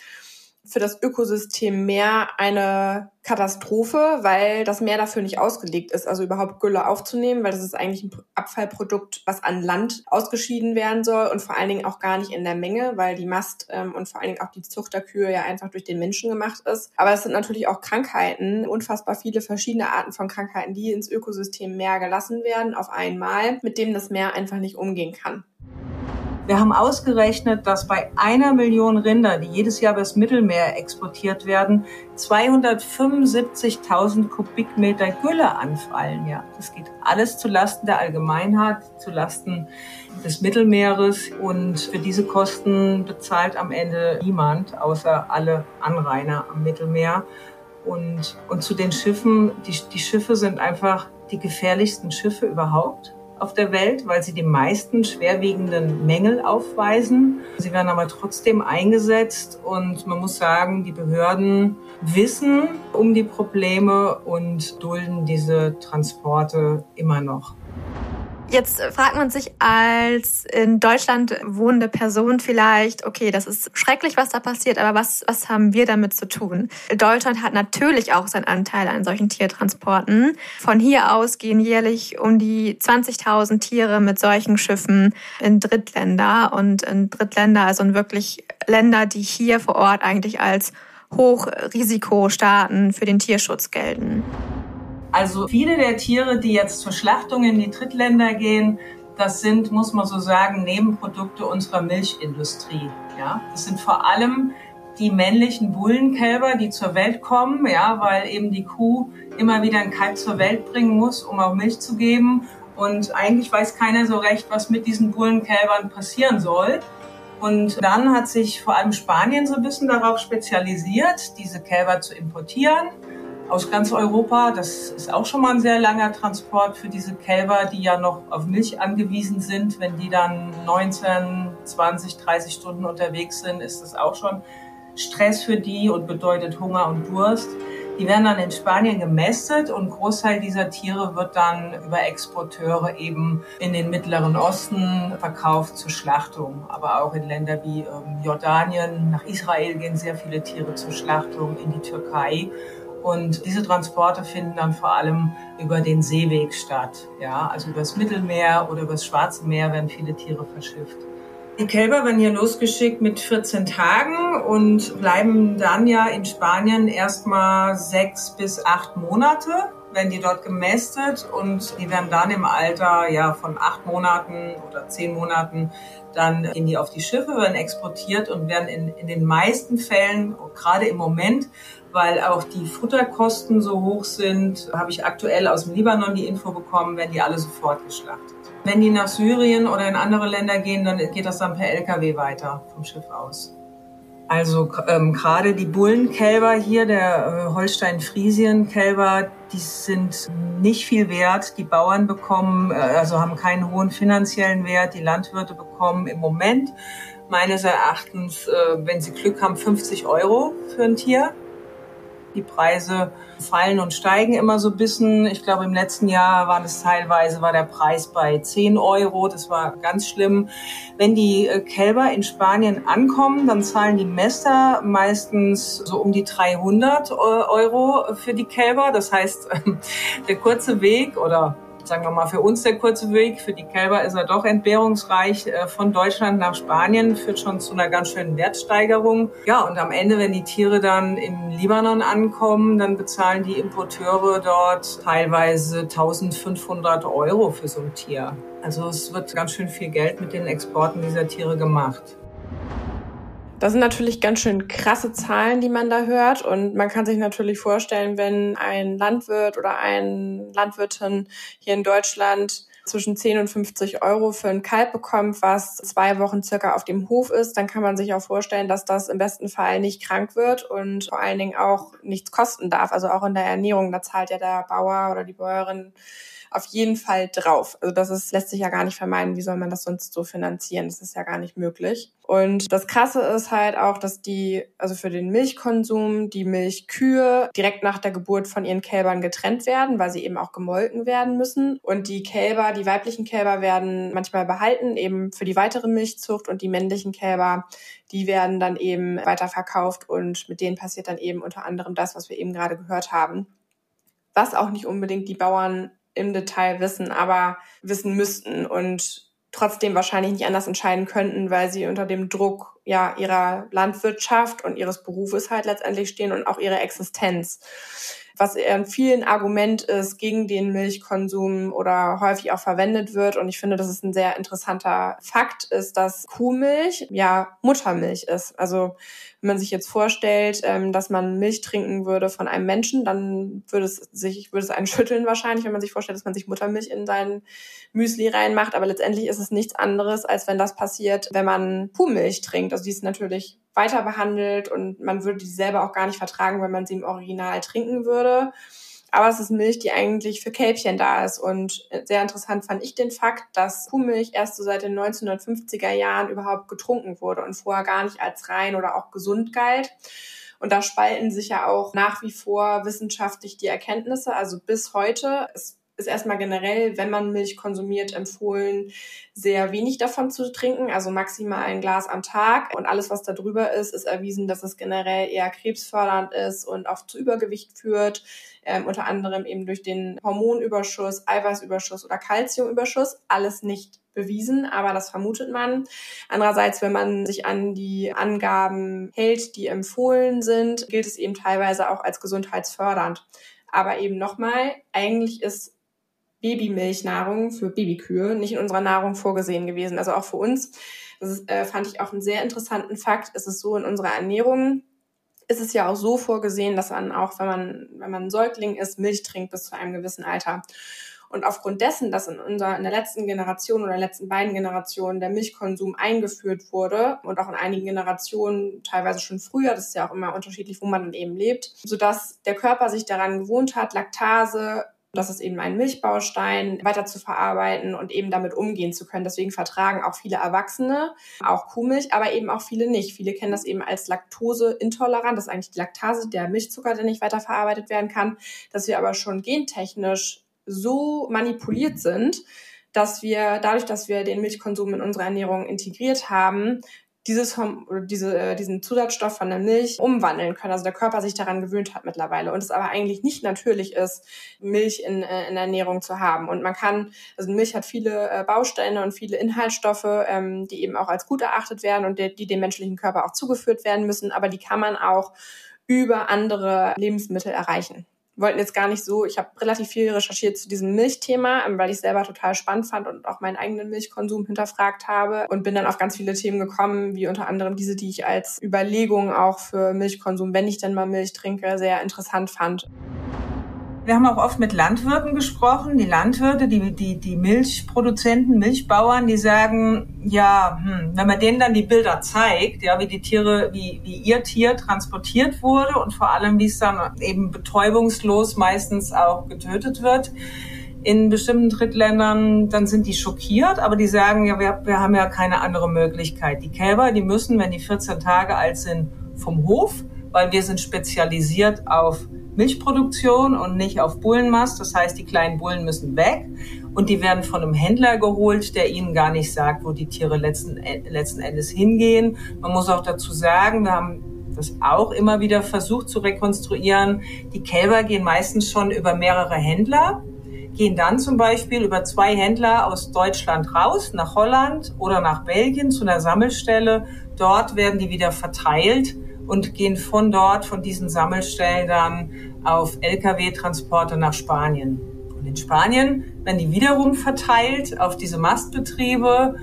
für das Ökosystem Meer eine Katastrophe, weil das Meer dafür nicht ausgelegt ist, also überhaupt Gülle aufzunehmen, weil das ist eigentlich ein Abfallprodukt, was an Land ausgeschieden werden soll und vor allen Dingen auch gar nicht in der Menge, weil die Mast ähm, und vor allen Dingen auch die Zucht der Kühe ja einfach durch den Menschen gemacht ist. Aber es sind natürlich auch Krankheiten, unfassbar viele verschiedene Arten von Krankheiten, die ins Ökosystem Meer gelassen werden auf einmal, mit dem das Meer einfach nicht umgehen kann. Wir haben ausgerechnet, dass bei einer Million Rinder, die jedes Jahr übers Mittelmeer exportiert werden, 275.000 Kubikmeter Gülle anfallen. Ja, das geht alles zu Lasten der Allgemeinheit, zu Lasten des Mittelmeeres und für diese Kosten bezahlt am Ende niemand, außer alle Anrainer am Mittelmeer. Und, und zu den Schiffen, die, die Schiffe sind einfach die gefährlichsten Schiffe überhaupt auf der Welt, weil sie die meisten schwerwiegenden Mängel aufweisen. Sie werden aber trotzdem eingesetzt und man muss sagen, die Behörden wissen um die Probleme und dulden diese Transporte immer noch. Jetzt fragt man sich als in Deutschland wohnende Person vielleicht, okay, das ist schrecklich, was da passiert, aber was, was haben wir damit zu tun? Deutschland hat natürlich auch seinen Anteil an solchen Tiertransporten. Von hier aus gehen jährlich um die 20.000 Tiere mit solchen Schiffen in Drittländer und in Drittländer, also in wirklich Länder, die hier vor Ort eigentlich als Hochrisikostaaten für den Tierschutz gelten. Also viele der Tiere, die jetzt zur Schlachtung in die Drittländer gehen, das sind, muss man so sagen, Nebenprodukte unserer Milchindustrie. Ja, das sind vor allem die männlichen Bullenkälber, die zur Welt kommen, ja, weil eben die Kuh immer wieder ein Kalb zur Welt bringen muss, um auch Milch zu geben. Und eigentlich weiß keiner so recht, was mit diesen Bullenkälbern passieren soll. Und dann hat sich vor allem Spanien so ein bisschen darauf spezialisiert, diese Kälber zu importieren aus ganz Europa. Das ist auch schon mal ein sehr langer Transport für diese Kälber, die ja noch auf Milch angewiesen sind. Wenn die dann 19, 20, 30 Stunden unterwegs sind, ist das auch schon Stress für die und bedeutet Hunger und Durst. Die werden dann in Spanien gemästet und Großteil dieser Tiere wird dann über Exporteure eben in den Mittleren Osten verkauft zur Schlachtung. Aber auch in Länder wie ähm, Jordanien, nach Israel gehen sehr viele Tiere zur Schlachtung, in die Türkei. Und diese Transporte finden dann vor allem über den Seeweg statt. Ja, also übers Mittelmeer oder übers Schwarze Meer werden viele Tiere verschifft. Die Kälber werden hier losgeschickt mit 14 Tagen und bleiben dann ja in Spanien erstmal sechs bis acht Monate, werden die dort gemästet und die werden dann im Alter ja von acht Monaten oder zehn Monaten dann gehen die auf die Schiffe, werden exportiert und werden in, in den meisten Fällen, gerade im Moment, weil auch die Futterkosten so hoch sind, habe ich aktuell aus dem Libanon die Info bekommen, werden die alle sofort geschlachtet. Wenn die nach Syrien oder in andere Länder gehen, dann geht das dann per LKW weiter vom Schiff aus. Also ähm, gerade die Bullenkälber hier, der äh, Holstein-Friesien-Kälber, die sind nicht viel wert. Die Bauern bekommen, äh, also haben keinen hohen finanziellen Wert. Die Landwirte bekommen im Moment meines Erachtens, äh, wenn sie Glück haben, 50 Euro für ein Tier. Die Preise fallen und steigen immer so ein bisschen. Ich glaube, im letzten Jahr war es teilweise, war der Preis bei 10 Euro. Das war ganz schlimm. Wenn die äh, Kälber in Spanien ankommen, dann zahlen die Mester meistens so um die 300 äh, Euro für die Kälber. Das heißt, der kurze Weg oder sagen wir mal, für uns der kurze Weg. Für die Kälber ist er doch entbehrungsreich. Äh, von Deutschland nach Spanien führt schon zu einer ganz schönen Wertsteigerung. Ja, und am Ende, wenn die Tiere dann im Libanon ankommen, dann bezahlen die Importeure dort teilweise 1500 Euro für so ein Tier. Also es wird ganz schön viel Geld mit den Exporten dieser Tiere gemacht. Das sind natürlich ganz schön krasse Zahlen, die man da hört. Und man kann sich natürlich vorstellen, wenn ein Landwirt oder eine Landwirtin hier in Deutschland zwischen 10 und 50 Euro für ein Kalb bekommt, was zwei Wochen circa auf dem Hof ist, dann kann man sich auch vorstellen, dass das im besten Fall nicht krank wird und vor allen Dingen auch nichts kosten darf. Also auch in der Ernährung, da zahlt ja der Bauer oder die Bäuerin auf jeden Fall drauf. Also das ist, lässt sich ja gar nicht vermeiden. Wie soll man das sonst so finanzieren? Das ist ja gar nicht möglich. Und das Krasse ist halt auch, dass die, also für den Milchkonsum, die Milchkühe direkt nach der Geburt von ihren Kälbern getrennt werden, weil sie eben auch gemolken werden müssen. Und die Kälber, die weiblichen Kälber werden manchmal behalten, eben für die weitere Milchzucht und die männlichen Kälber, die werden dann eben weiterverkauft und mit denen passiert dann eben unter anderem das, was wir eben gerade gehört haben. Was auch nicht unbedingt die Bauern im Detail wissen, aber wissen müssten und trotzdem wahrscheinlich nicht anders entscheiden könnten, weil sie unter dem Druck ja ihrer Landwirtschaft und ihres Berufes halt letztendlich stehen und auch ihre Existenz was ein vielen Argument ist gegen den Milchkonsum oder häufig auch verwendet wird. Und ich finde, das ist ein sehr interessanter Fakt, ist, dass Kuhmilch ja Muttermilch ist. Also wenn man sich jetzt vorstellt, ähm, dass man Milch trinken würde von einem Menschen, dann würde es sich, würde es einen schütteln wahrscheinlich, wenn man sich vorstellt, dass man sich Muttermilch in sein Müsli reinmacht. Aber letztendlich ist es nichts anderes, als wenn das passiert, wenn man Kuhmilch trinkt. Also die ist natürlich weiter behandelt und man würde die selber auch gar nicht vertragen, wenn man sie im Original trinken würde. Aber es ist Milch, die eigentlich für Kälbchen da ist. Und sehr interessant fand ich den Fakt, dass Kuhmilch erst so seit den 1950er Jahren überhaupt getrunken wurde und vorher gar nicht als rein oder auch gesund galt. Und da spalten sich ja auch nach wie vor wissenschaftlich die Erkenntnisse. Also bis heute ist ist erstmal generell, wenn man Milch konsumiert, empfohlen, sehr wenig davon zu trinken, also maximal ein Glas am Tag. Und alles, was da drüber ist, ist erwiesen, dass es generell eher krebsfördernd ist und auch zu Übergewicht führt, ähm, unter anderem eben durch den Hormonüberschuss, Eiweißüberschuss oder Kalziumüberschuss. Alles nicht bewiesen, aber das vermutet man. Andererseits, wenn man sich an die Angaben hält, die empfohlen sind, gilt es eben teilweise auch als gesundheitsfördernd. Aber eben nochmal, eigentlich ist Babymilchnahrung für Babykühe nicht in unserer Nahrung vorgesehen gewesen. Also auch für uns, das ist, äh, fand ich auch einen sehr interessanten Fakt, ist es so in unserer Ernährung, ist es ja auch so vorgesehen, dass man auch, wenn man, wenn man ein Säugling ist, Milch trinkt bis zu einem gewissen Alter. Und aufgrund dessen, dass in unserer, in der letzten Generation oder letzten beiden Generationen der Milchkonsum eingeführt wurde und auch in einigen Generationen teilweise schon früher, das ist ja auch immer unterschiedlich, wo man dann eben lebt, sodass der Körper sich daran gewohnt hat, Laktase das ist eben ein Milchbaustein, weiter zu verarbeiten und eben damit umgehen zu können. Deswegen vertragen auch viele Erwachsene auch Kuhmilch, aber eben auch viele nicht. Viele kennen das eben als Laktoseintolerant. Das ist eigentlich die Laktase, der Milchzucker, der nicht weiter verarbeitet werden kann. Dass wir aber schon gentechnisch so manipuliert sind, dass wir dadurch, dass wir den Milchkonsum in unsere Ernährung integriert haben, dieses oder diese, äh, diesen Zusatzstoff von der Milch umwandeln können. Also der Körper sich daran gewöhnt hat mittlerweile und es aber eigentlich nicht natürlich ist, Milch in, äh, in der Ernährung zu haben. Und man kann, also Milch hat viele äh, Bausteine und viele Inhaltsstoffe, ähm, die eben auch als gut erachtet werden und die, die dem menschlichen Körper auch zugeführt werden müssen, aber die kann man auch über andere Lebensmittel erreichen wollten jetzt gar nicht so, ich habe relativ viel recherchiert zu diesem Milchthema, ähm, weil ich selber total spannend fand und auch meinen eigenen Milchkonsum hinterfragt habe und bin dann auf ganz viele Themen gekommen, wie unter anderem diese, die ich als Überlegung auch für Milchkonsum, wenn ich denn mal Milch trinke, sehr interessant fand. Wir haben auch oft mit Landwirten gesprochen, die Landwirte, die, die, die Milchproduzenten, Milchbauern, die sagen, ja, hm, wenn man denen dann die Bilder zeigt, ja, wie die Tiere, wie, wie ihr Tier transportiert wurde und vor allem, wie es dann eben betäubungslos meistens auch getötet wird, in bestimmten Drittländern, dann sind die schockiert, aber die sagen, ja, wir, wir haben ja keine andere Möglichkeit. Die Kälber, die müssen, wenn die 14 Tage alt sind, vom Hof, weil wir sind spezialisiert auf Milchproduktion und nicht auf Bullenmast. Das heißt, die kleinen Bullen müssen weg und die werden von einem Händler geholt, der ihnen gar nicht sagt, wo die Tiere letzten, letzten Endes hingehen. Man muss auch dazu sagen, wir haben das auch immer wieder versucht zu rekonstruieren. Die Kälber gehen meistens schon über mehrere Händler. gehen dann zum Beispiel über zwei Händler aus Deutschland raus, nach Holland oder nach Belgien zu einer Sammelstelle. Dort werden die wieder verteilt und gehen von dort, von diesen Sammelstellen dann auf Lkw-Transporte nach Spanien. Und in Spanien werden die wiederum verteilt auf diese Mastbetriebe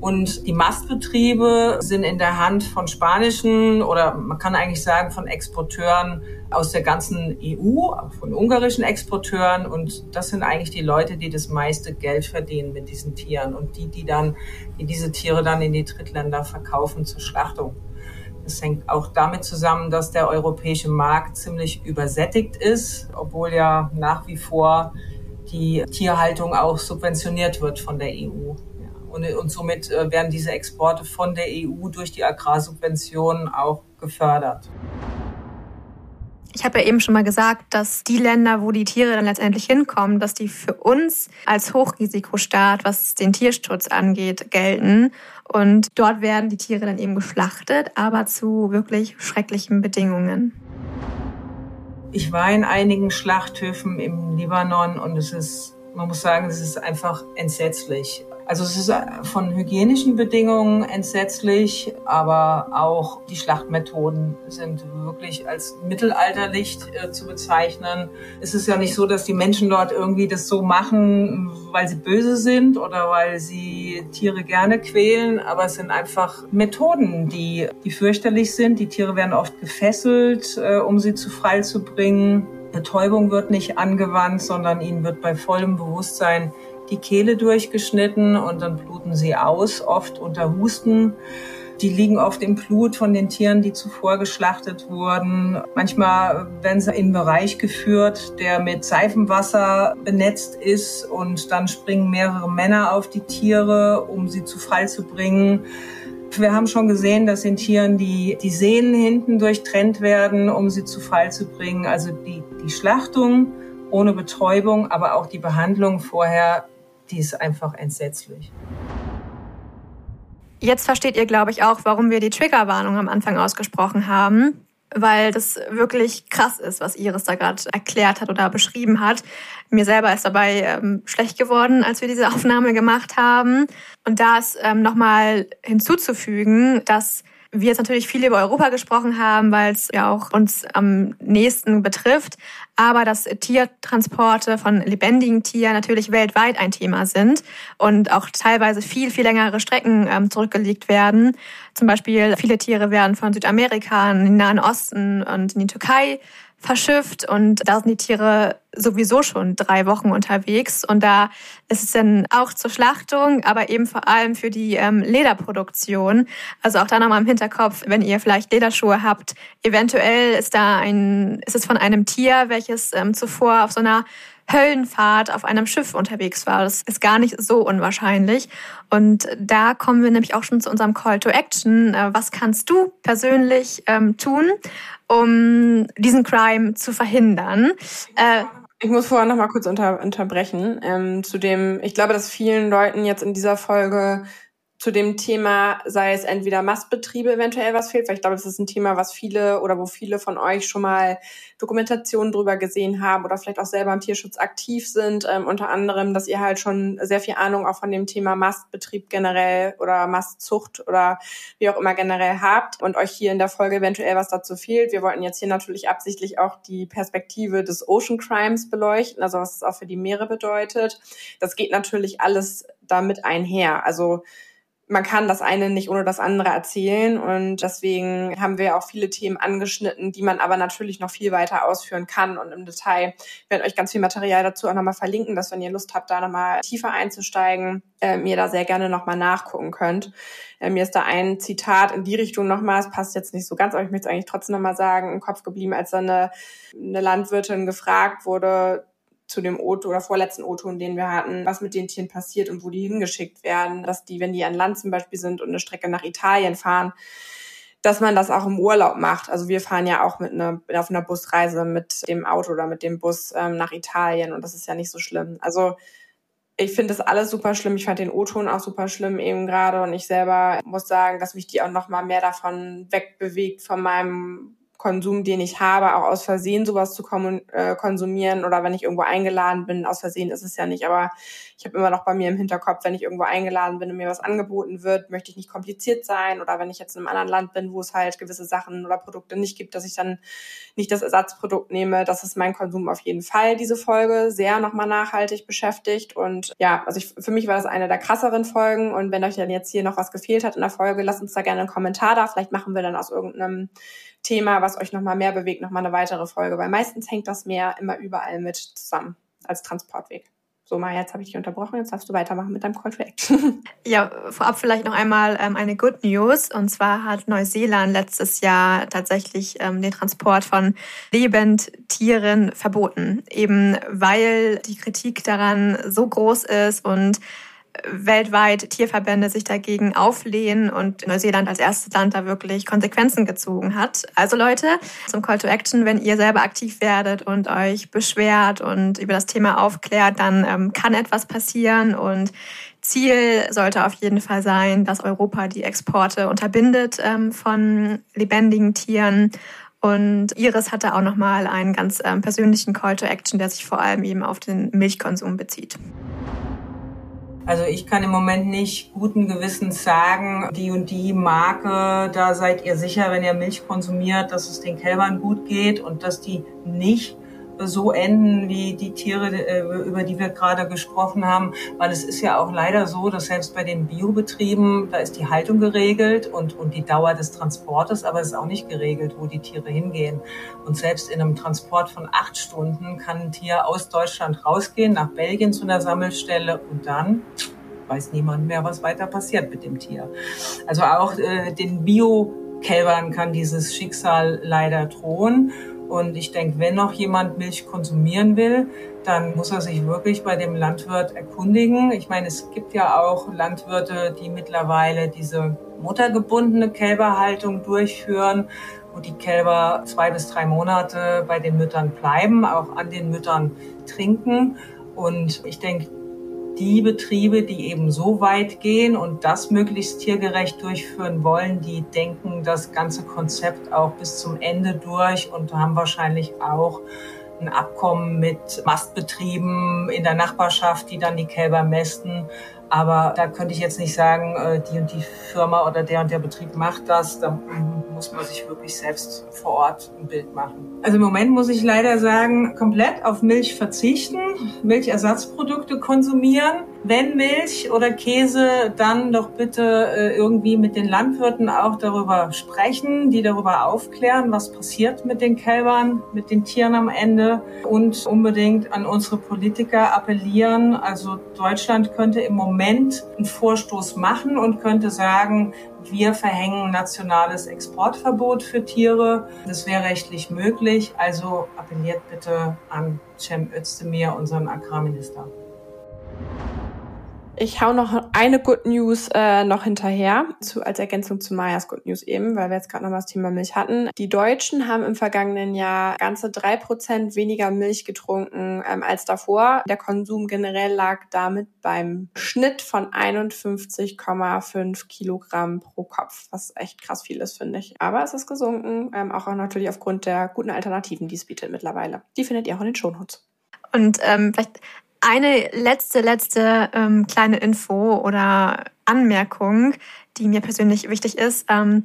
und die Mastbetriebe sind in der Hand von spanischen oder man kann eigentlich sagen von Exporteuren aus der ganzen EU, von ungarischen Exporteuren. Und das sind eigentlich die Leute, die das meiste Geld verdienen mit diesen Tieren und die, die dann, die diese Tiere dann in die Drittländer verkaufen zur Schlachtung. Das hängt auch damit zusammen, dass der europäische Markt ziemlich übersättigt ist, obwohl ja nach wie vor die Tierhaltung auch subventioniert wird von der EU. Und, und somit äh, werden diese Exporte von der EU durch die Agrarsubventionen auch gefördert. Ich habe ja eben schon mal gesagt, dass die Länder, wo die Tiere dann letztendlich hinkommen, dass die für uns als Hochrisikostaat, was den Tierschutz angeht, gelten. Und dort werden die Tiere dann eben geschlachtet, aber zu wirklich schrecklichen Bedingungen. Ich war in einigen Schlachthöfen im Libanon und es ist, man muss sagen, es ist einfach entsetzlich. Also es ist äh, von hygienischen Bedingungen entsetzlich, aber auch die Schlachtmethoden sind wirklich als mittelalterlich äh, zu bezeichnen. Es ist ja nicht so, dass die Menschen dort irgendwie das so machen, weil sie böse sind oder weil sie Tiere gerne quälen, aber es sind einfach Methoden, die, die fürchterlich sind. Die Tiere werden oft gefesselt, äh, um sie zu frei zu bringen. Betäubung wird nicht angewandt, sondern ihnen wird bei vollem Bewusstsein die Kehle durchgeschnitten und dann bluten sie aus, oft unter Husten. Die liegen oft im Blut von den Tieren, die zuvor geschlachtet wurden. Manchmal werden sie in einen Bereich geführt, der mit Seifenwasser benetzt ist und dann springen mehrere Männer auf die Tiere, um sie zu Fall zu bringen. Wir haben schon gesehen, dass in Tieren die, die Sehnen hinten durchtrennt werden, um sie zu Fall zu bringen. Also die, die Schlachtung ohne Betäubung, aber auch die Behandlung vorher die ist einfach entsetzlich. Jetzt versteht ihr, glaube ich, auch, warum wir die Triggerwarnung am Anfang ausgesprochen haben, weil das wirklich krass ist, was Iris da gerade erklärt hat oder beschrieben hat. Mir selber ist dabei ähm, schlecht geworden, als wir diese Aufnahme gemacht haben. Und da ist ähm, nochmal hinzuzufügen, dass wir jetzt natürlich viel über Europa gesprochen haben, weil es ja auch uns am nächsten betrifft, aber dass Tiertransporte von lebendigen Tieren natürlich weltweit ein Thema sind und auch teilweise viel, viel längere Strecken ähm, zurückgelegt werden. Zum Beispiel viele Tiere werden von Südamerika in den Nahen Osten und in die Türkei verschifft und da sind die Tiere sowieso schon drei Wochen unterwegs und da ist es dann auch zur Schlachtung, aber eben vor allem für die ähm, Lederproduktion. Also auch da nochmal im Hinterkopf, wenn ihr vielleicht Lederschuhe habt, eventuell ist da ein, ist es von einem Tier, welches ähm, zuvor auf so einer Höllenfahrt auf einem Schiff unterwegs war. Das ist gar nicht so unwahrscheinlich. Und da kommen wir nämlich auch schon zu unserem Call to Action. Äh, was kannst du persönlich ähm, tun, um diesen Crime zu verhindern? Äh, ich muss vorher noch mal kurz unter, unterbrechen. Ähm, zu dem, ich glaube, dass vielen Leuten jetzt in dieser Folge zu dem Thema, sei es entweder Mastbetriebe eventuell was fehlt, weil ich glaube, das ist ein Thema, was viele oder wo viele von euch schon mal Dokumentationen drüber gesehen haben oder vielleicht auch selber im Tierschutz aktiv sind. Ähm, unter anderem, dass ihr halt schon sehr viel Ahnung auch von dem Thema Mastbetrieb generell oder Mastzucht oder wie auch immer generell habt und euch hier in der Folge eventuell was dazu fehlt. Wir wollten jetzt hier natürlich absichtlich auch die Perspektive des Ocean Crimes beleuchten, also was es auch für die Meere bedeutet. Das geht natürlich alles damit einher. Also man kann das eine nicht ohne das andere erzählen und deswegen haben wir auch viele Themen angeschnitten, die man aber natürlich noch viel weiter ausführen kann und im Detail. Ich werde euch ganz viel Material dazu auch nochmal verlinken, dass wenn ihr Lust habt, da nochmal tiefer einzusteigen, äh, mir da sehr gerne nochmal nachgucken könnt. Äh, mir ist da ein Zitat in die Richtung nochmal, es passt jetzt nicht so ganz, aber ich möchte es eigentlich trotzdem nochmal sagen, im Kopf geblieben, als dann eine, eine Landwirtin gefragt wurde, zu dem O-Ton oder vorletzten O-Ton, den wir hatten, was mit den Tieren passiert und wo die hingeschickt werden, dass die, wenn die an Land zum Beispiel sind und eine Strecke nach Italien fahren, dass man das auch im Urlaub macht. Also wir fahren ja auch mit einer, auf einer Busreise mit dem Auto oder mit dem Bus ähm, nach Italien und das ist ja nicht so schlimm. Also ich finde das alles super schlimm. Ich fand den O-Ton auch super schlimm eben gerade und ich selber muss sagen, dass mich die auch noch mal mehr davon wegbewegt von meinem Konsum, den ich habe, auch aus Versehen sowas zu äh, konsumieren oder wenn ich irgendwo eingeladen bin. Aus Versehen ist es ja nicht, aber ich habe immer noch bei mir im Hinterkopf, wenn ich irgendwo eingeladen bin und mir was angeboten wird, möchte ich nicht kompliziert sein oder wenn ich jetzt in einem anderen Land bin, wo es halt gewisse Sachen oder Produkte nicht gibt, dass ich dann nicht das Ersatzprodukt nehme. Das ist mein Konsum auf jeden Fall, diese Folge, sehr nochmal nachhaltig beschäftigt und ja, also ich, für mich war das eine der krasseren Folgen und wenn euch dann jetzt hier noch was gefehlt hat in der Folge, lasst uns da gerne einen Kommentar da. Vielleicht machen wir dann aus irgendeinem Thema, was euch nochmal mehr bewegt, nochmal eine weitere Folge, weil meistens hängt das Meer immer überall mit zusammen als Transportweg. So, Maja, jetzt habe ich dich unterbrochen, jetzt darfst du weitermachen mit deinem Call to Action. Ja, vorab vielleicht noch einmal ähm, eine Good News. Und zwar hat Neuseeland letztes Jahr tatsächlich ähm, den Transport von Lebendtieren verboten. Eben weil die Kritik daran so groß ist und weltweit Tierverbände sich dagegen auflehnen und Neuseeland als erstes Land da wirklich Konsequenzen gezogen hat. Also Leute, zum Call to Action, wenn ihr selber aktiv werdet und euch beschwert und über das Thema aufklärt, dann ähm, kann etwas passieren und Ziel sollte auf jeden Fall sein, dass Europa die Exporte unterbindet ähm, von lebendigen Tieren. Und Iris hatte auch nochmal einen ganz ähm, persönlichen Call to Action, der sich vor allem eben auf den Milchkonsum bezieht. Also ich kann im Moment nicht guten Gewissens sagen, die und die Marke, da seid ihr sicher, wenn ihr Milch konsumiert, dass es den Kälbern gut geht und dass die nicht so enden wie die Tiere, äh, über die wir gerade gesprochen haben, weil es ist ja auch leider so, dass selbst bei den Biobetrieben, da ist die Haltung geregelt und, und die Dauer des Transportes, aber es ist auch nicht geregelt, wo die Tiere hingehen. Und selbst in einem Transport von acht Stunden kann ein Tier aus Deutschland rausgehen, nach Belgien zu einer Sammelstelle und dann weiß niemand mehr, was weiter passiert mit dem Tier. Also auch äh, den Bio-Kälbern kann dieses Schicksal leider drohen. Und ich denke, wenn noch jemand Milch konsumieren will, dann muss er sich wirklich bei dem Landwirt erkundigen. Ich meine, es gibt ja auch Landwirte, die mittlerweile diese muttergebundene Kälberhaltung durchführen, wo die Kälber zwei bis drei Monate bei den Müttern bleiben, auch an den Müttern trinken. Und ich denke, die Betriebe, die eben so weit gehen und das möglichst tiergerecht durchführen wollen, die denken das ganze Konzept auch bis zum Ende durch und haben wahrscheinlich auch ein Abkommen mit Mastbetrieben in der Nachbarschaft, die dann die Kälber mästen. Aber da könnte ich jetzt nicht sagen, äh, die und die Firma oder der und der Betrieb macht das. Da muss man sich wirklich selbst vor Ort ein Bild machen. Also im Moment muss ich leider sagen, komplett auf Milch verzichten, Milchersatzprodukte konsumieren. Wenn Milch oder Käse, dann doch bitte äh, irgendwie mit den Landwirten auch darüber sprechen, die darüber aufklären, was passiert mit den Kälbern, mit den Tieren am Ende und unbedingt an unsere Politiker appellieren. Also Deutschland könnte im Moment einen Vorstoß machen und könnte sagen, wir verhängen nationales Exportverbot für Tiere. Das wäre rechtlich möglich. Also appelliert bitte an Cem Özdemir, unseren Agrarminister. Ich hau noch eine Good News äh, noch hinterher, zu, als Ergänzung zu Mayas Good News eben, weil wir jetzt gerade noch mal das Thema Milch hatten. Die Deutschen haben im vergangenen Jahr ganze drei Prozent weniger Milch getrunken ähm, als davor. Der Konsum generell lag damit beim Schnitt von 51,5 Kilogramm pro Kopf, was echt krass viel ist, finde ich. Aber es ist gesunken, ähm, auch natürlich aufgrund der guten Alternativen, die es bietet mittlerweile. Die findet ihr auch in den Shownotes. Und ähm, vielleicht eine letzte, letzte ähm, kleine Info oder Anmerkung, die mir persönlich wichtig ist. Ähm,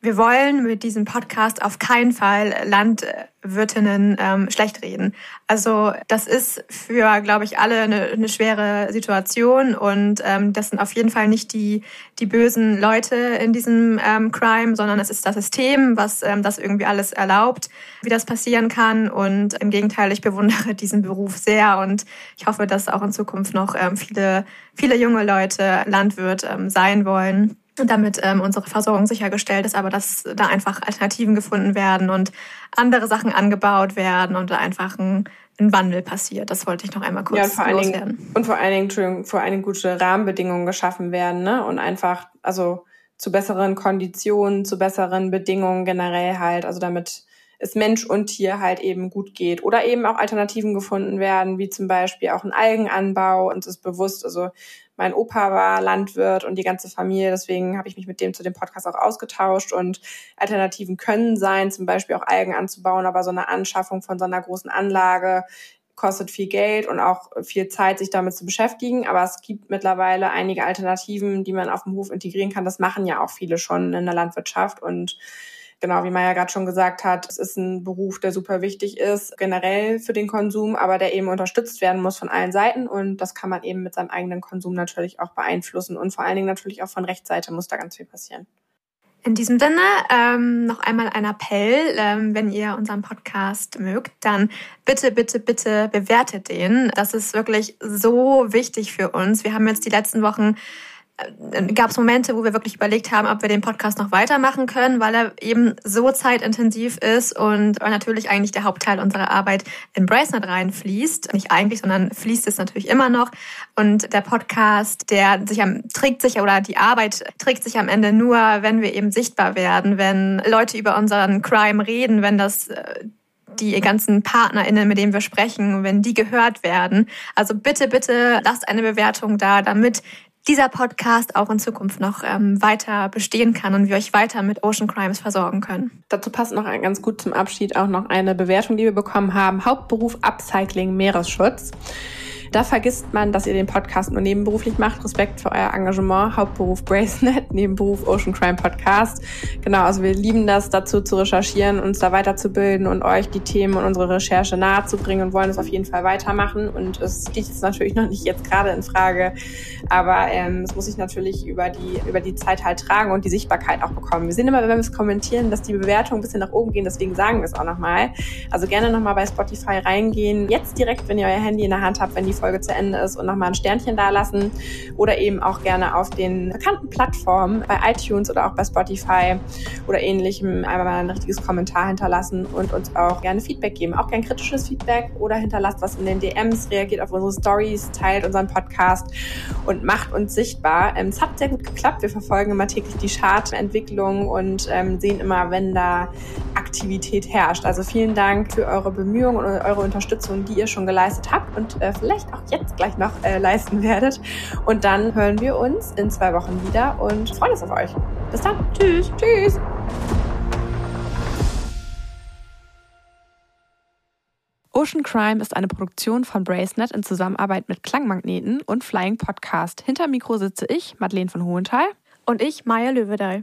wir wollen mit diesem Podcast auf keinen Fall Landwirtinnen ähm, schlecht reden. Also das ist für, glaube ich, alle eine, eine schwere Situation und ähm, das sind auf jeden Fall nicht die, die bösen Leute in diesem ähm, Crime, sondern es ist das System, was ähm, das irgendwie alles erlaubt, wie das passieren kann. Und im Gegenteil, ich bewundere diesen Beruf sehr und ich hoffe, dass auch in Zukunft noch ähm, viele, viele junge Leute Landwirt ähm, sein wollen damit ähm, unsere Versorgung sichergestellt ist, aber dass da einfach Alternativen gefunden werden und andere Sachen angebaut werden und da einfach ein, ein Wandel passiert. Das wollte ich noch einmal kurz ja, und vor loswerden. Allen Dingen, und vor allen Dingen, Entschuldigung, vor allen Dingen gute Rahmenbedingungen geschaffen werden, ne? Und einfach, also zu besseren Konditionen, zu besseren Bedingungen generell halt, also damit es Mensch und Tier halt eben gut geht. Oder eben auch Alternativen gefunden werden, wie zum Beispiel auch ein Algenanbau. Uns ist bewusst, also mein Opa war Landwirt und die ganze Familie, deswegen habe ich mich mit dem zu dem Podcast auch ausgetauscht und Alternativen können sein, zum Beispiel auch Algen anzubauen, aber so eine Anschaffung von so einer großen Anlage kostet viel Geld und auch viel Zeit, sich damit zu beschäftigen. Aber es gibt mittlerweile einige Alternativen, die man auf dem Hof integrieren kann. Das machen ja auch viele schon in der Landwirtschaft und genau, wie Maya gerade schon gesagt hat, es ist ein Beruf, der super wichtig ist, generell für den Konsum, aber der eben unterstützt werden muss von allen Seiten. Und das kann man eben mit seinem eigenen Konsum natürlich auch beeinflussen. Und vor allen Dingen natürlich auch von Rechtsseite muss da ganz viel passieren. In diesem Sinne ähm, noch einmal ein Appell, ähm, wenn ihr unseren Podcast mögt, dann bitte, bitte, bitte bewertet den. Das ist wirklich so wichtig für uns. Wir haben jetzt die letzten Wochen gab es Momente, wo wir wirklich überlegt haben, ob wir den Podcast noch weitermachen können, weil er eben so zeitintensiv ist und weil natürlich eigentlich der Hauptteil unserer Arbeit in Bracenet reinfließt. Nicht eigentlich, sondern fließt es natürlich immer noch. Und der Podcast, der sich am, trägt sich oder die Arbeit trägt sich am Ende nur, wenn wir eben sichtbar werden, wenn Leute über unseren Crime reden, wenn das äh, die ganzen PartnerInnen, mit denen wir sprechen, wenn die gehört werden. Also bitte, bitte lasst eine Bewertung da, damit dieser Podcast auch in Zukunft noch ähm, weiter bestehen kann und wir euch weiter mit Ocean Crimes versorgen können. Dazu passt noch ein, ganz gut zum Abschied auch noch eine Bewertung, die wir bekommen haben. Hauptberuf Upcycling Meeresschutz. Da vergisst man, dass ihr den Podcast nur nebenberuflich macht. Respekt für euer Engagement. Hauptberuf Bracenet, Nebenberuf Ocean Crime Podcast. Genau, also wir lieben das, dazu zu recherchieren, uns da weiterzubilden und euch die Themen und unsere Recherche nahezubringen und wollen es auf jeden Fall weitermachen. Und es steht jetzt natürlich noch nicht jetzt gerade in Frage, aber ähm, es muss sich natürlich über die, über die Zeit halt tragen und die Sichtbarkeit auch bekommen. Wir sehen immer, wenn wir es kommentieren, dass die Bewertungen ein bisschen nach oben gehen, deswegen sagen wir es auch nochmal. Also gerne nochmal bei Spotify reingehen. Jetzt direkt, wenn ihr euer Handy in der Hand habt, wenn die Folge zu Ende ist und nochmal ein Sternchen dalassen oder eben auch gerne auf den bekannten Plattformen bei iTunes oder auch bei Spotify oder ähnlichem einmal mal ein richtiges Kommentar hinterlassen und uns auch gerne Feedback geben. Auch gern kritisches Feedback oder hinterlasst was in den DMs, reagiert auf unsere Stories, teilt unseren Podcast und macht uns sichtbar. Ähm, es hat sehr gut geklappt. Wir verfolgen immer täglich die Chartentwicklung und ähm, sehen immer, wenn da Aktivität herrscht. Also vielen Dank für eure Bemühungen und eure Unterstützung, die ihr schon geleistet habt und äh, vielleicht auch jetzt gleich noch äh, leisten werdet. Und dann hören wir uns in zwei Wochen wieder und freuen uns auf euch. Bis dann. Tschüss. Tschüss. Ocean Crime ist eine Produktion von Bracenet in Zusammenarbeit mit Klangmagneten und Flying Podcast. Hinter Mikro sitze ich, Madeleine von Hohenthal. Und ich, Maya Löwedey.